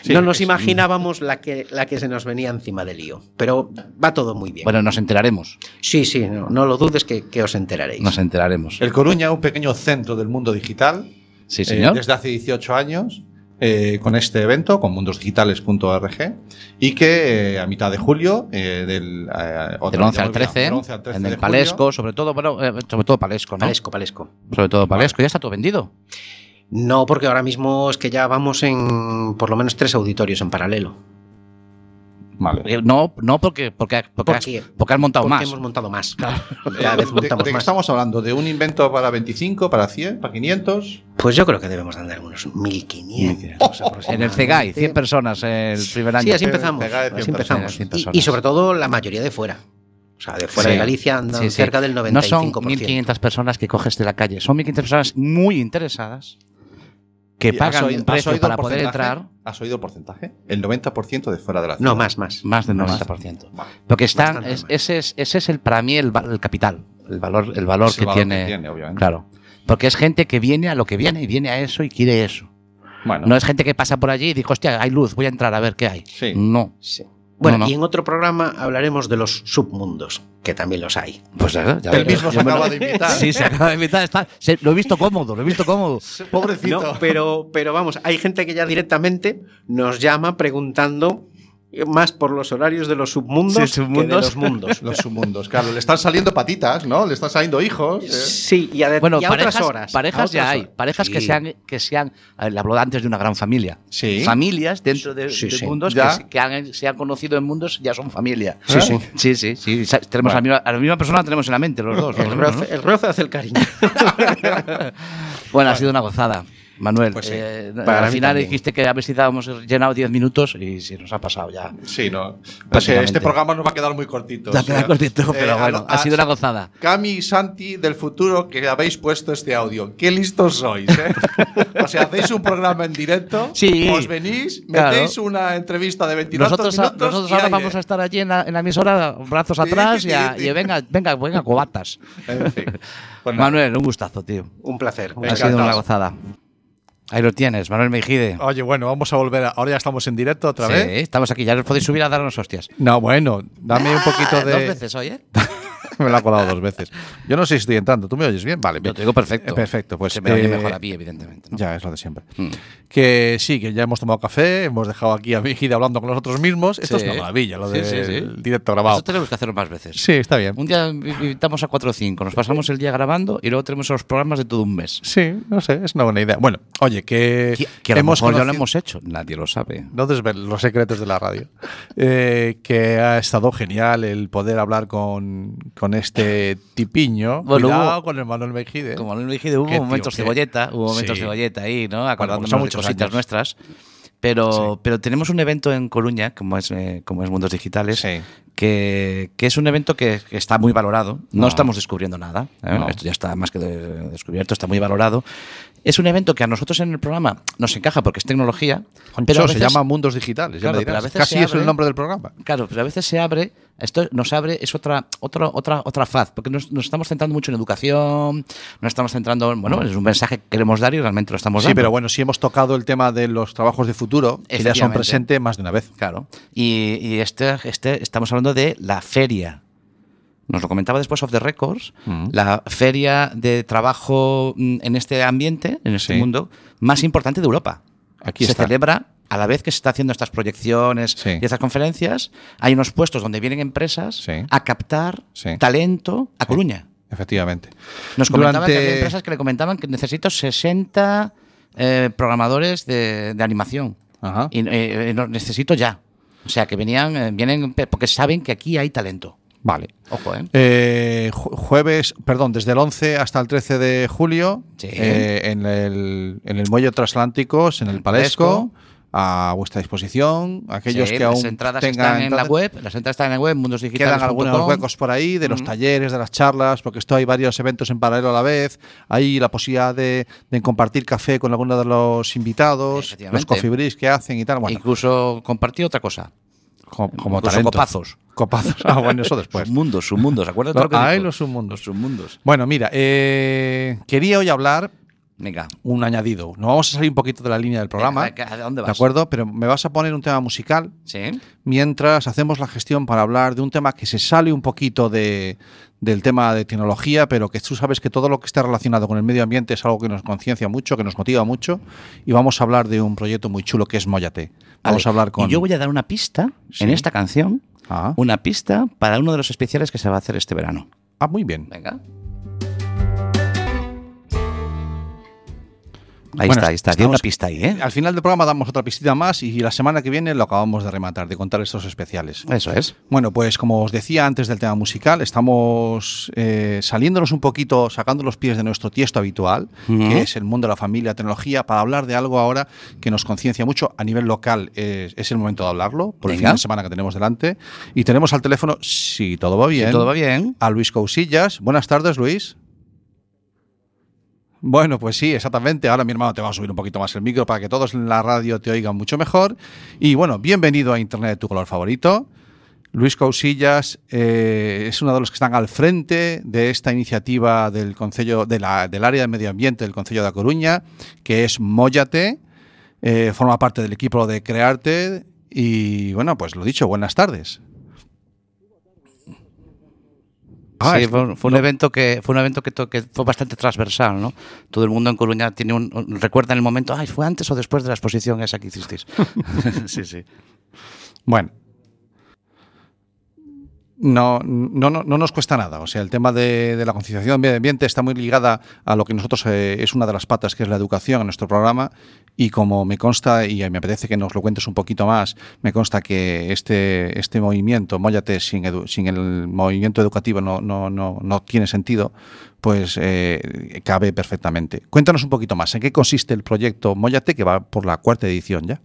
Sí, no nos es- imaginábamos la que, la que se nos venía encima del lío. Pero va todo muy bien. Bueno, nos enteraremos. sí, sí, no, no lo dudes que, que os enteraréis. Nos enteraremos. El Coruña, un pequeño centro del mundo digital, Sí, eh, desde hace 18 años, eh, con este evento, con mundosdigitales.org, y que eh, a mitad de julio, eh, del, eh, Del 11 al vez, ya, 13, del 11 al 13 en el julio, Palesco, sobre todo, bueno, eh, sobre todo Palesco, ¿no? Palesco, Palesco. Sobre todo Palesco, ya está todo vendido. No, porque ahora mismo es que ya vamos en por lo menos tres auditorios en paralelo. Vale. Eh, No, no porque, porque, porque, ¿Por has, porque has montado Porque más. hemos montado más. Eh, Cada vez ¿De, montamos de qué más. estamos hablando? ¿De un invento para 25, para 100, para 500? Pues yo creo que debemos de andar unos 1500 En el CEGAI, 100 personas el primer año. Sí, así empezamos. Pega de 100 así empezamos. personas, 100 Y-. Y, sobre todo la mayoría de fuera. O sea, de fuera Sí. de Galicia andan Sí, sí. cerca del 95%. No son 1.500 personas que coges de la calle, son 1.500 personas muy interesadas que ¿Y has pagan oído- un precio para poder entrar ¿Has oído el porcentaje? El 90% de fuera de la ciudad. No, más, más. más del Más. 90%. Vale. Porque están, es- más. ese, es, ese es el para mí el, capital, el valor, el valor, que, valor tiene, que tiene, obviamente. Claro. Porque es gente que viene a lo que viene y viene a eso y quiere eso. Bueno, No es gente que pasa por allí y dice, hostia, hay luz, voy a entrar a ver qué hay. Sí. No. Sí. Bueno, No, no. y en otro programa hablaremos de los submundos, que también los hay. Pues ya, ya veré. mismo se acaba de invitar. Sí, se acaba de invitar. está- se- lo he visto cómodo, lo he visto cómodo. Pobrecito. No, pero, pero vamos, hay gente que ya directamente nos llama preguntando más por los horarios de los submundos, Sí, que de los mundos. Los submundos, claro. Le están saliendo patitas, ¿no? Le están saliendo hijos. eh. Sí, y a, Bueno, y a parejas, otras horas. parejas a ya hay. Parejas que Sí. sean, que sean, eh, le habló antes de una gran familia. Sí. Familias dentro de, Sí, de sí. mundos Ya. que, se- que han, se han conocido en mundos ya son familia. Sí, sí. Sí, sí, sí. Tenemos Bueno. a, la misma, a la misma persona tenemos en la mente los dos. El roce, el roce hace el cariño. ¿no? Bueno, ha sido una gozada. Manuel, Pues sí. eh, Para al final dijiste que a ver si dábamos llenado 10 minutos y se nos ha pasado ya. Sí, no. Pues, eh, este programa nos va a quedar muy cortito. O sea, quedado cortito, eh, pero bueno, a- ha sido una a- gozada. Cami y Santi del futuro que habéis puesto este audio. Qué listos sois, ¿eh? o sea, hacéis un programa en directo, Sí. os venís, Claro. metéis una entrevista de 22 Nosotros, a- minutos nosotros y ahora vamos a estar allí en la, en la emisora, brazos Sí, atrás y, a- y venga, venga, venga, cobatas. En fin. Pues. Manuel, un gustazo, tío. Un placer. Ha sido una gozada. Ahí lo tienes, Manuel Mejide. Oye, bueno, vamos a volver. a- ahora ya estamos en directo otra Sí, vez. estamos aquí, ya nos podéis subir a darnos hostias. No, bueno, dame un poquito Ah, de. Dos veces hoy, ¿eh? me lo ha colado dos veces. Yo no sé si estoy entrando. ¿Tú me oyes bien? Vale. Yo te digo perfecto. Eh, perfecto, pues. Se me oye eh, mejor a mí, evidentemente. ¿no? Ya, es lo de siempre. Mm. Que sí, que ya hemos tomado café, hemos dejado aquí a Vigida hablando con nosotros mismos. Esto Sí. es una maravilla, lo del sí, sí. directo grabado. Esto tenemos que hacerlo más veces. Sí, está bien. Un día invitamos a 4 o 5, nos pasamos el día grabando y luego tenemos los programas de todo un mes. Sí, no sé, es una buena idea. Bueno, oye, que, Que, mejor ya lo hemos hecho, nadie lo sabe. No desveles los secretos de la radio. Eh, que ha estado genial el poder hablar con, con este tipiño. Bueno, Cuidado hubo- con el Manuel Mejide. Como lo dije, hubo tío, momentos qué- cebolleta, hubo momentos Sí. cebolleta ahí, ¿no? porque Acordándonos son de cositas años. nuestras. Pero, pero tenemos un evento en Coruña, como es, eh, como es Mundos Digitales, Sí. que, que es un evento que, que está muy valorado. No, No. estamos descubriendo nada. ¿eh? No. Esto ya está más que de- descubierto, está muy valorado. Es un evento que a nosotros en el programa nos encaja porque es tecnología. Concho, pero se llama Mundos Digitales. Claro, pero a veces Casi es el nombre del programa. Claro, pero a veces se abre, esto nos abre, es otra, otra, otra, otra faz, porque nos, nos estamos centrando mucho en educación, nos estamos centrando, en- bueno, es un mensaje que queremos dar y realmente lo estamos Sí, dando. pero bueno, sí hemos tocado el tema de los trabajos de futuro, que ya son presente más de una vez. Claro. Y, y este, este, estamos hablando de la feria. Nos lo comentaba después of the records, Mm. la feria de trabajo mm, en este ambiente, en este Sí. mundo, más importante de Europa. Aquí se está. celebra a la vez que se está haciendo estas proyecciones Sí. y estas conferencias, hay unos puestos donde vienen empresas Sí. a captar talento a Coruña. Efectivamente. Nos comentaban que había empresas que le comentaban que necesito 60 eh, programadores de, de animación. Ajá. Y eh, eh, los necesito ya. O sea, que venían, eh, vienen porque saben que aquí hay talento. Vale. Ojo, ¿eh? Eh, ju- jueves, perdón, desde el 11 hasta el 13 de julio, Sí. eh, en, el, en el Muelle Transatlánticos, en el, Palesco, a vuestra disposición. Aquellos Sí, que aún las entradas tengan están en la web, las entradas están en la web, mundosdigitales.com. Quedan algunos huecos por ahí de los talleres, de las charlas, porque esto hay varios eventos en paralelo a la vez. Hay la posibilidad de, de compartir café con alguno de los invitados, los coffee breaks que hacen y tal. Bueno, Incluso compartí otra cosa. Co- como talento. copazos. Copazos. Ah, bueno, eso después. Submundos, submundos, acuérdate No, lo que ahí digo? los submundos. Los submundos. Bueno, mira, eh, quería hoy hablar Venga. un añadido. Nos vamos a salir un poquito de la línea del programa. ¿A dónde vas? ¿De acuerdo? Pero me vas a poner un tema musical Sí. mientras hacemos la gestión para hablar de un tema que se sale un poquito de, del tema de tecnología, pero que tú sabes que todo lo que está relacionado con el medio ambiente es algo que nos conciencia mucho, que nos motiva mucho, y vamos a hablar de un proyecto muy chulo que es Moyate. Vamos Vale. a hablar con... Y yo voy a dar una pista Sí. en esta canción, Ah, una pista para uno de los especiales que se va a hacer este verano. ah, muy bien. Venga. Ahí Bueno, está, ahí está. Tiene una pista ahí, ¿eh? Al final del programa damos otra pistita más y la semana que viene lo acabamos de rematar, de contar estos especiales. Eso es. Bueno, pues como os decía antes del tema musical, estamos eh, saliéndonos un poquito, sacando los pies de nuestro tiesto habitual, que es el mundo de la familia, la tecnología, para hablar de algo ahora que nos conciencia mucho a nivel local. Es, es el momento de hablarlo, por el Venga. fin de semana que tenemos delante. Y tenemos al teléfono, si todo va bien, Si todo va bien. a Luis Cousillas. Buenas tardes, Luis. Bueno, pues sí, exactamente. Ahora mi hermano te va a subir un poquito más el micro para que todos en la radio te oigan mucho mejor. Y bueno, bienvenido a Internet de tu color favorito. Luis Cousillas eh, es uno de los que están al frente de esta iniciativa del Concello, de la- del área de medio ambiente del Concello de A Coruña, que es Móllate. Eh, forma parte del equipo de Crearte. Y bueno, pues lo dicho, buenas tardes. Ah, sí, fue, un evento que fue un evento que, to- que fue bastante transversal, ¿no? Todo el mundo en Coruña tiene un, un- recuerda en el momento, ay, fue antes o después de la exposición esa que hicisteis. sí, sí. Bueno. No, no, no, no nos cuesta nada. O sea, el tema de, de la concienciación del medio ambiente está muy ligada a lo que nosotros eh, es una de las patas, que es la educación en nuestro programa. Y como me consta, y me apetece que nos lo cuentes un poquito más, me consta que este, este movimiento, Móllate, sin, edu- sin el movimiento educativo no, no, no, no tiene sentido, pues eh, cabe perfectamente. Cuéntanos un poquito más, ¿en qué consiste el proyecto Móllate, que va por la cuarta edición ya?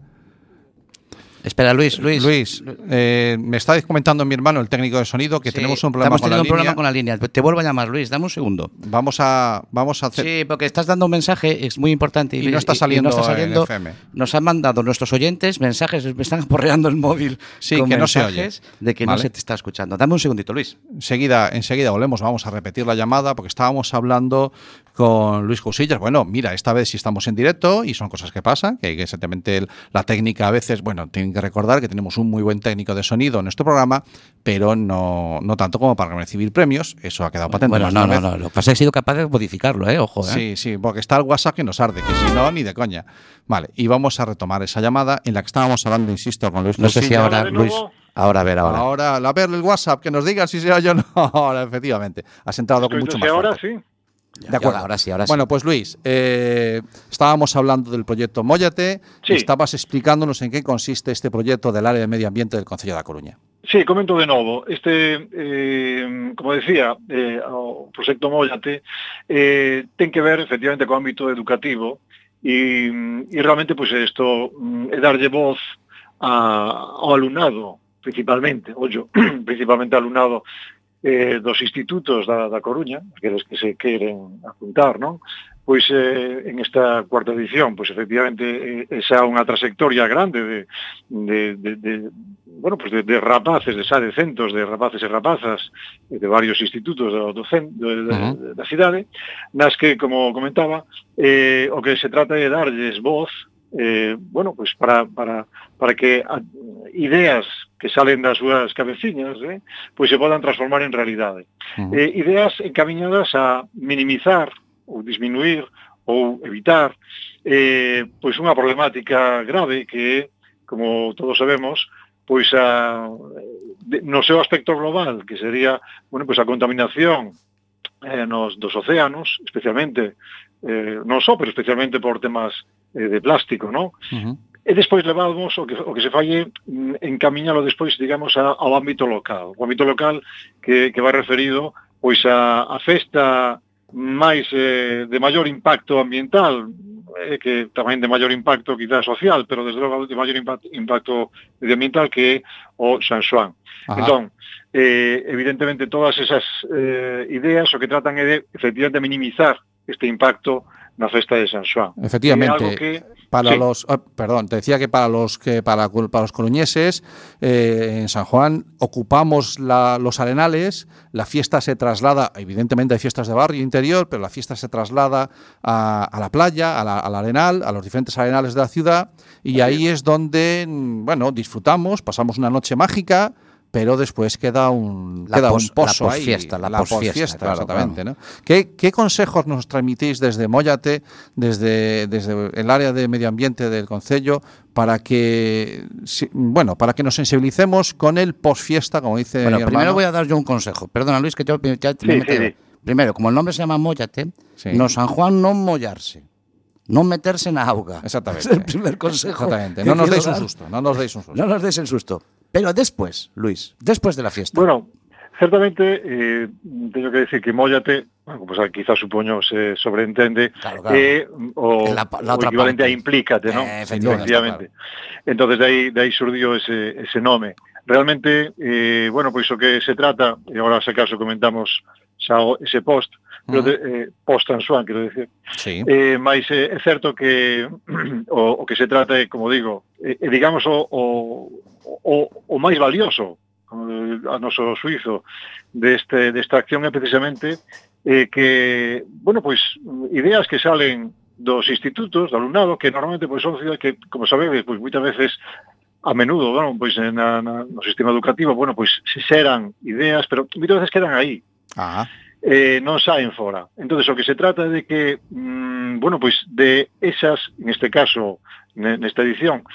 Espera, Luis, Luis. Luis, eh, me está comentando mi hermano, el técnico de sonido, que Sí, tenemos un problema con la un línea. problema con la línea. Te vuelvo a llamar, Luis, dame un segundo. Vamos a, vamos a hacer. Sí, porque estás dando un mensaje, es muy importante. Y no está saliendo en FM. Nos han mandado nuestros oyentes mensajes, me están aporreando el móvil. Sí, con que no se mensajes De que Vale. no se te está escuchando. Dame un segundito, Luis. Enseguida, enseguida volvemos, vamos a repetir la llamada porque estábamos hablando con Luis Cousillas. Bueno, mira, esta vez sí estamos en directo y son cosas que pasan, que exactamente el- la técnica a veces, bueno, tienen que recordar que tenemos un muy buen técnico de sonido en nuestro programa, pero no, no tanto como para recibir premios. Eso ha quedado patente. Bueno, no, no, no. Lo que pasa es que he sido capaz de modificarlo, ¿eh? Ojo, ¿eh? Sí, sí, porque está el WhatsApp que nos arde, que si no, ni de coña. Vale, y vamos a retomar esa llamada en la que estábamos hablando, insisto, con Luis No sé si ahora, Luis. Ahora, a ver, ahora. Ahora, a ver el WhatsApp, que nos diga si se oye o no. Ahora, efectivamente. Has entrado con mucho más ahora fuerte. sí. Ya, De acuerdo. Ahora sí, ahora sí. Bueno, pues Luis, eh, estábamos hablando del proyecto Móllate. Sí. Estabas explicándonos en qué consiste este proyecto del área de medio ambiente del Concello da Coruña. Sí, comento de novo. Este, eh, como decía, eh, o proxecto Móllate eh, ten que ver efectivamente co ámbito educativo e, e realmente pois isto mm, é darlle voz a, ao alumnado principalmente, ollo, principalmente ao alumnado eh, dos institutos da, da Coruña, aqueles que se queren apuntar, non? Pois eh, en esta cuarta edición, pois efectivamente eh, esa unha trayectoria grande de, de, de, de bueno, pois de, de rapaces, de xa de centos de rapaces e rapazas eh, de varios institutos do, do cen, do, uh -huh. da, da cidade, nas que, como comentaba, eh, o que se trata é darlles voz eh, bueno, pues para, para, para que a, ideas que salen das súas cabeciñas, eh, pois se podan transformar en realidade. Uh -huh. eh, ideas encaminhadas a minimizar ou disminuir ou evitar eh, pois unha problemática grave que é, como todos sabemos, pois a, no seu aspecto global, que sería bueno, pois a contaminación eh, nos, dos océanos, especialmente, eh, non só, pero especialmente por temas eh, de plástico, non? Uh -huh. E despois levamos o que, o que se falle mm, encaminhalo despois, digamos, a, ao ámbito local. O ámbito local que, que vai referido pois a, a festa máis eh, de maior impacto ambiental, eh, que tamén de maior impacto quizás social, pero desde logo de maior impacto, impacto medioambiental que é o San Xoán. Ajá. Entón, eh, evidentemente todas esas eh, ideas o que tratan é de efectivamente minimizar este impacto na festa de San Xoán. Efectivamente. Que Para Sí. los, ah, perdón, te decía que para los que para, para los coruñeses eh, en San Juan ocupamos la- los arenales, la fiesta se traslada, evidentemente hay fiestas de barrio interior, pero la fiesta se traslada a, a la playa, a la- al arenal, a los diferentes arenales de la ciudad y ahí es donde, mm, bueno, disfrutamos, pasamos una noche mágica. Pero después queda un, La queda pos- un pozo la ahí, posfiesta, la posfiesta, claro, exactamente. ¿no? ¿Qué, qué consejos nos transmitís desde Móllate, desde, desde el área de medio ambiente del Concello, para que, bueno, para que nos sensibilicemos con el posfiesta, como dice Bueno, mi primero voy a dar yo un consejo. Perdona, Luis, que yo ya te me Sí, he metido. sí, sí. Primero, como el nombre se llama Móllate, Sí. no San Juan no mollarse. No meterse en auga. Exactamente. Es el primer consejo. Exactamente. No nos deis un susto, no nos deis un susto. No nos deis el susto. Pero después, Luis, después de la fiesta. Bueno, certamente eh, teño que decir que Móllate, bueno, pues, quizás supoño se Claro, claro. é o, la o equivalente parte. a implícate, non? Eh, efectivamente, Efectivamente. Entonces de aí, de aí surdiu ese, ese nome. Realmente, eh, bueno, pois o que se trata, e agora se caso comentamos ese post, uh -huh. eh, post Anxuan, quero dicir. Sí. Eh, mais eh, é certo que o, o que se trata é, como digo, eh, digamos o, o, o, o máis valioso a noso suizo deste, desta acción é precisamente eh, que, bueno, pois ideas que salen dos institutos, do alumnado, que normalmente pois, son ciudades que, como sabedes, pois, moitas veces a menudo, bueno, pois eh, na, na, no sistema educativo, bueno, pois se xeran ideas, pero moitas veces quedan aí. Ah eh, non saen fora. Entonces o que se trata de que, mm, bueno, pois de esas, en este caso, nesta edición,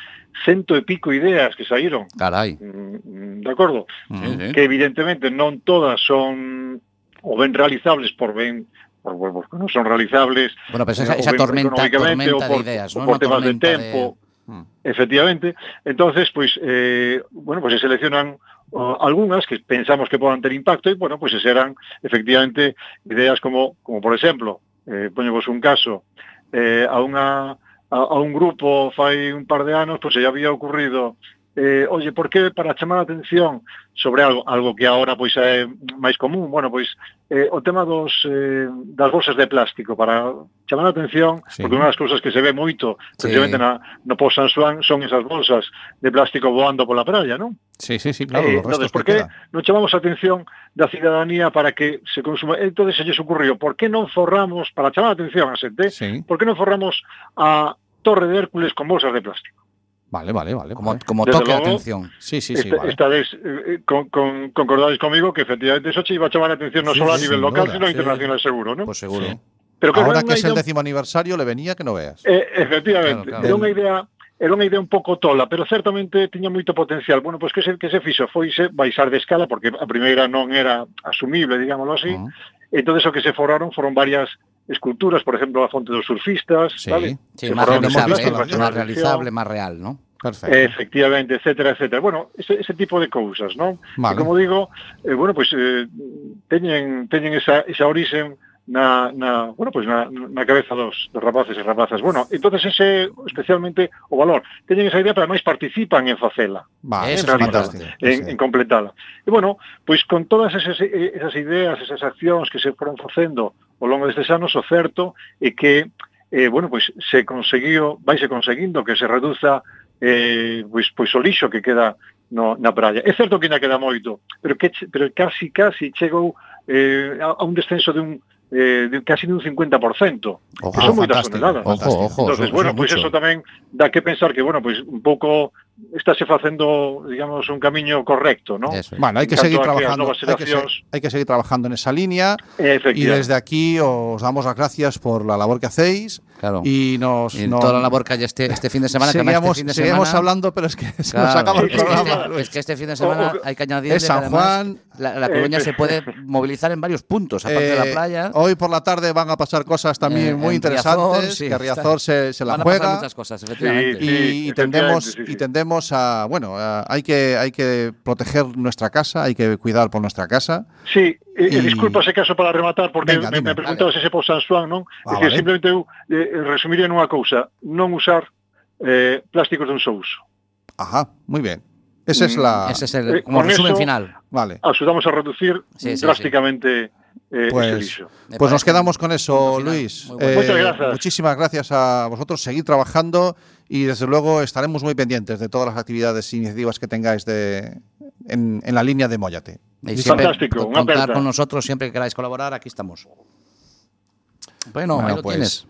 cento e pico ideas que saíron. Carai. Mm, de acordo? Sí, sí. Que evidentemente non todas son o ben realizables por ben por, por, por, non son realizables. Bueno, pero esa, eh, esa tormenta, tormenta por, de ideas, ¿no? Por temas de tempo, de... Efectivamente. Entonces, pois, eh, bueno, pues se seleccionan uh, algunhas que pensamos que podan ter impacto e, bueno, pois, pues, serán efectivamente ideas como, como por exemplo, eh, poñevos un caso, eh, a unha a, a un grupo fai un par de anos, pois pues, se había ocurrido eh, oye, por que para chamar a atención sobre algo, algo que agora pois é máis común, bueno, pois eh, o tema dos eh, das bolsas de plástico para chamar a atención, sí. porque unha das cousas que se ve moito, sí. precisamente na no Post San Juan son esas bolsas de plástico voando pola praia, non? Sí, sí, sí, claro, eh, entonces, por que non chamamos a atención da cidadanía para que se consuma? Entonces se lles ocurrió, por que non forramos para chamar a atención a xente? Sí. Por que non forramos a Torre de Hércules con bolsas de plástico? Vale, vale, vale. Como, vale. como toque de luego, atención. Sí, sí, sí. Esta, vale. esta vez eh, con, con, concordáis conmigo que efectivamente eso che iba a chamar a atención no Sí, solo a sí, nivel local, duda, sino sí. internacional seguro, ¿no? Pues seguro. Pero Ahora era que es el décimo aniversario, le venía que no veas. Eh, efectivamente, Claro, claro. era unha idea era unha idea un pouco tola, pero certamente tiña moito potencial. Bueno, pois que se, que se fixo foise baixar de escala, porque a primeira non era asumible, digámoslo así, Ujú. entonces o que se foraron foron varias esculturas, por exemplo, a fonte dos surfistas, sí, ¿vale? Sí, más realizable, eh, más, más realizable, más real, ¿no? Perfecto. Efectivamente, etcétera, etcétera. Bueno, ese, ese tipo de cousas, non? Vale. E como digo, eh, bueno, pois pues, eh, teñen teñen esa esa orixen na na, bueno, pois pues, na na cabeza dos dos rapaces e rapazas. Bueno, entonces ese especialmente o valor. Teñen esa idea, pero máis participan en facela. Vale, en, realizar, en, sí. en completala. E bueno, pois pues, con todas esas esas ideas, esas accións que se foron facendo ao longo destes anos o certo é que eh, bueno, pois se conseguiu, vaise conseguindo que se reduza eh, pois, pois o lixo que queda no, na praia. É certo que ainda queda moito, pero, que, pero casi, casi chegou eh, a un descenso de un eh, de casi de un 50%. Ojo, que son moitas toneladas. Ojo, ojo, Entonces, son, bueno, pois pues eso tamén dá que pensar que, bueno, pois pues un pouco estáse facendo, digamos, un camiño correcto, ¿no? Es. Bueno, hay que seguir trabajando. Hay que, se- xeracións- hay que seguir trabajando en esa línea. Y desde aquí os damos las gracias por la labor que hacéis. Claro. Y nos. Y nos- toda la labor que hay este, este fin de semana, seguimos, este fin de seguimos semana, hablando, pero es que se nos Claro, acaba el es, que programa. este, es que este fin de semana O- o- hay que añadir Es San Juan. la, la Coruña Eh, se puede movilizar en varios puntos, aparte de la Eh, playa. Hoy por la tarde van a pasar cosas también Eh, muy en Riazor, interesantes. sí, que Riazor se, se la Van a pasar juega. muchas cosas, efectivamente. Y, Sí, y tendemos, efectivamente, sí, sí. y tendemos a. Bueno, a- hay, que, hay que proteger nuestra casa, hay que cuidar por nuestra casa. Sí, e, e Y- disculpa ese caso para rematar, porque Venga, me, dime, me preguntabas ese por San Juan, non? Ah, vale. simplemente eu eh, resumiría nunha cousa, non usar eh, plásticos de un só uso. Ajá, muy bien. Esa es la. Ese es el eh, como resumen eso- final. Vale. Axudamos a reducir Sí, sí, drásticamente eh, Pues- ese Pues nos quedamos con eso. Luis. Bueno. Muchas gracias. Muchísimas gracias a vosotros. Seguid trabajando y desde luego estaremos muy pendientes de todas las actividades e iniciativas que tengáis de, en, en la línea de Móllate. Y siempre Fantástico, una contar aperta. con nosotros siempre que queráis colaborar, aquí estamos. Bueno, Bueno, ahí lo pues, tienes.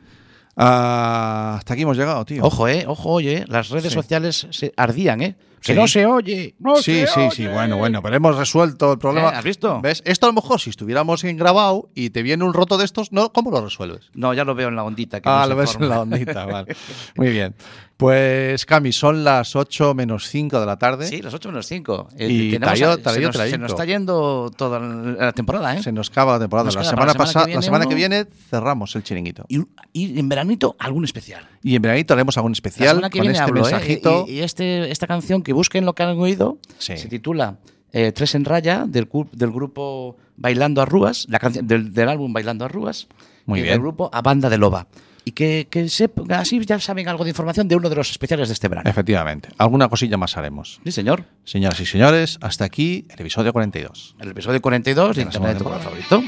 Ah, hasta aquí hemos llegado, tío. Ojo, eh, ojo, oye, las redes Sí. sociales se ardían, eh. Que Sí. no se oye, no Sí, se sí, oye. sí, bueno, bueno, pero hemos resuelto el problema. Eh, ¿has visto? ¿Ves? Esto a lo mejor si estuviéramos en grabado y te viene un roto de estos, ¿no? ¿cómo lo resuelves? No, ya lo veo en la ondita. Que Ah, no se lo ves forma. en la ondita, vale. Muy bien. Pues, Cami, son las 8 menos 5 de la tarde. Sí, las 8 menos 5. Y traído- se, traído nos, se nos está yendo toda la temporada, ¿eh? Se nos acaba la temporada. Nos La semana, la semana que la viene semana que viene cerramos el chiringuito. Y, y en veranito, algún especial. Y en veranito haremos algún La especial semana que con viene este hablo, ¿eh? mensajito. Y, y este, esta canción que busquen lo que han oído Sí. se titula eh, Tres en Raya del, del grupo Bailando a Rúas, la canción del, del álbum Bailando a Rúas, Muy y bien. del grupo A Banda de Loba. Y que, que sep- así ya saben algo de información de uno de los especiales de este verano. Efectivamente. Alguna cosilla más haremos. Sí, señor. Señoras y señores, hasta aquí el episodio 42. El episodio 42 de Internet de tu favorito.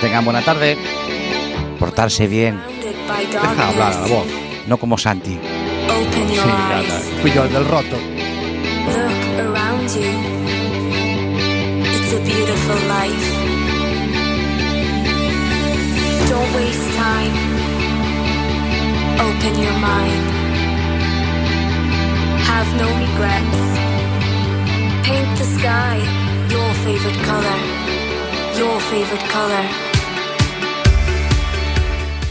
Tengan buena tarde. Portarse bien, Deja hablar a la voz. no como Santi. Open your Sí, ya, eyes. ya. Fui yo el del roto. Look around you. It's a beautiful life. Don't waste time. Open your mind. Have no regrets. Paint the sky your favorite color. Your favorite color.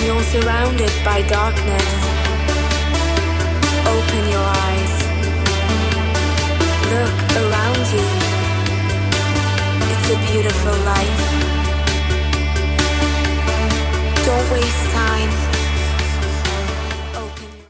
and you're surrounded by darkness. Open your eyes. Look around you. It's a beautiful life. Don't waste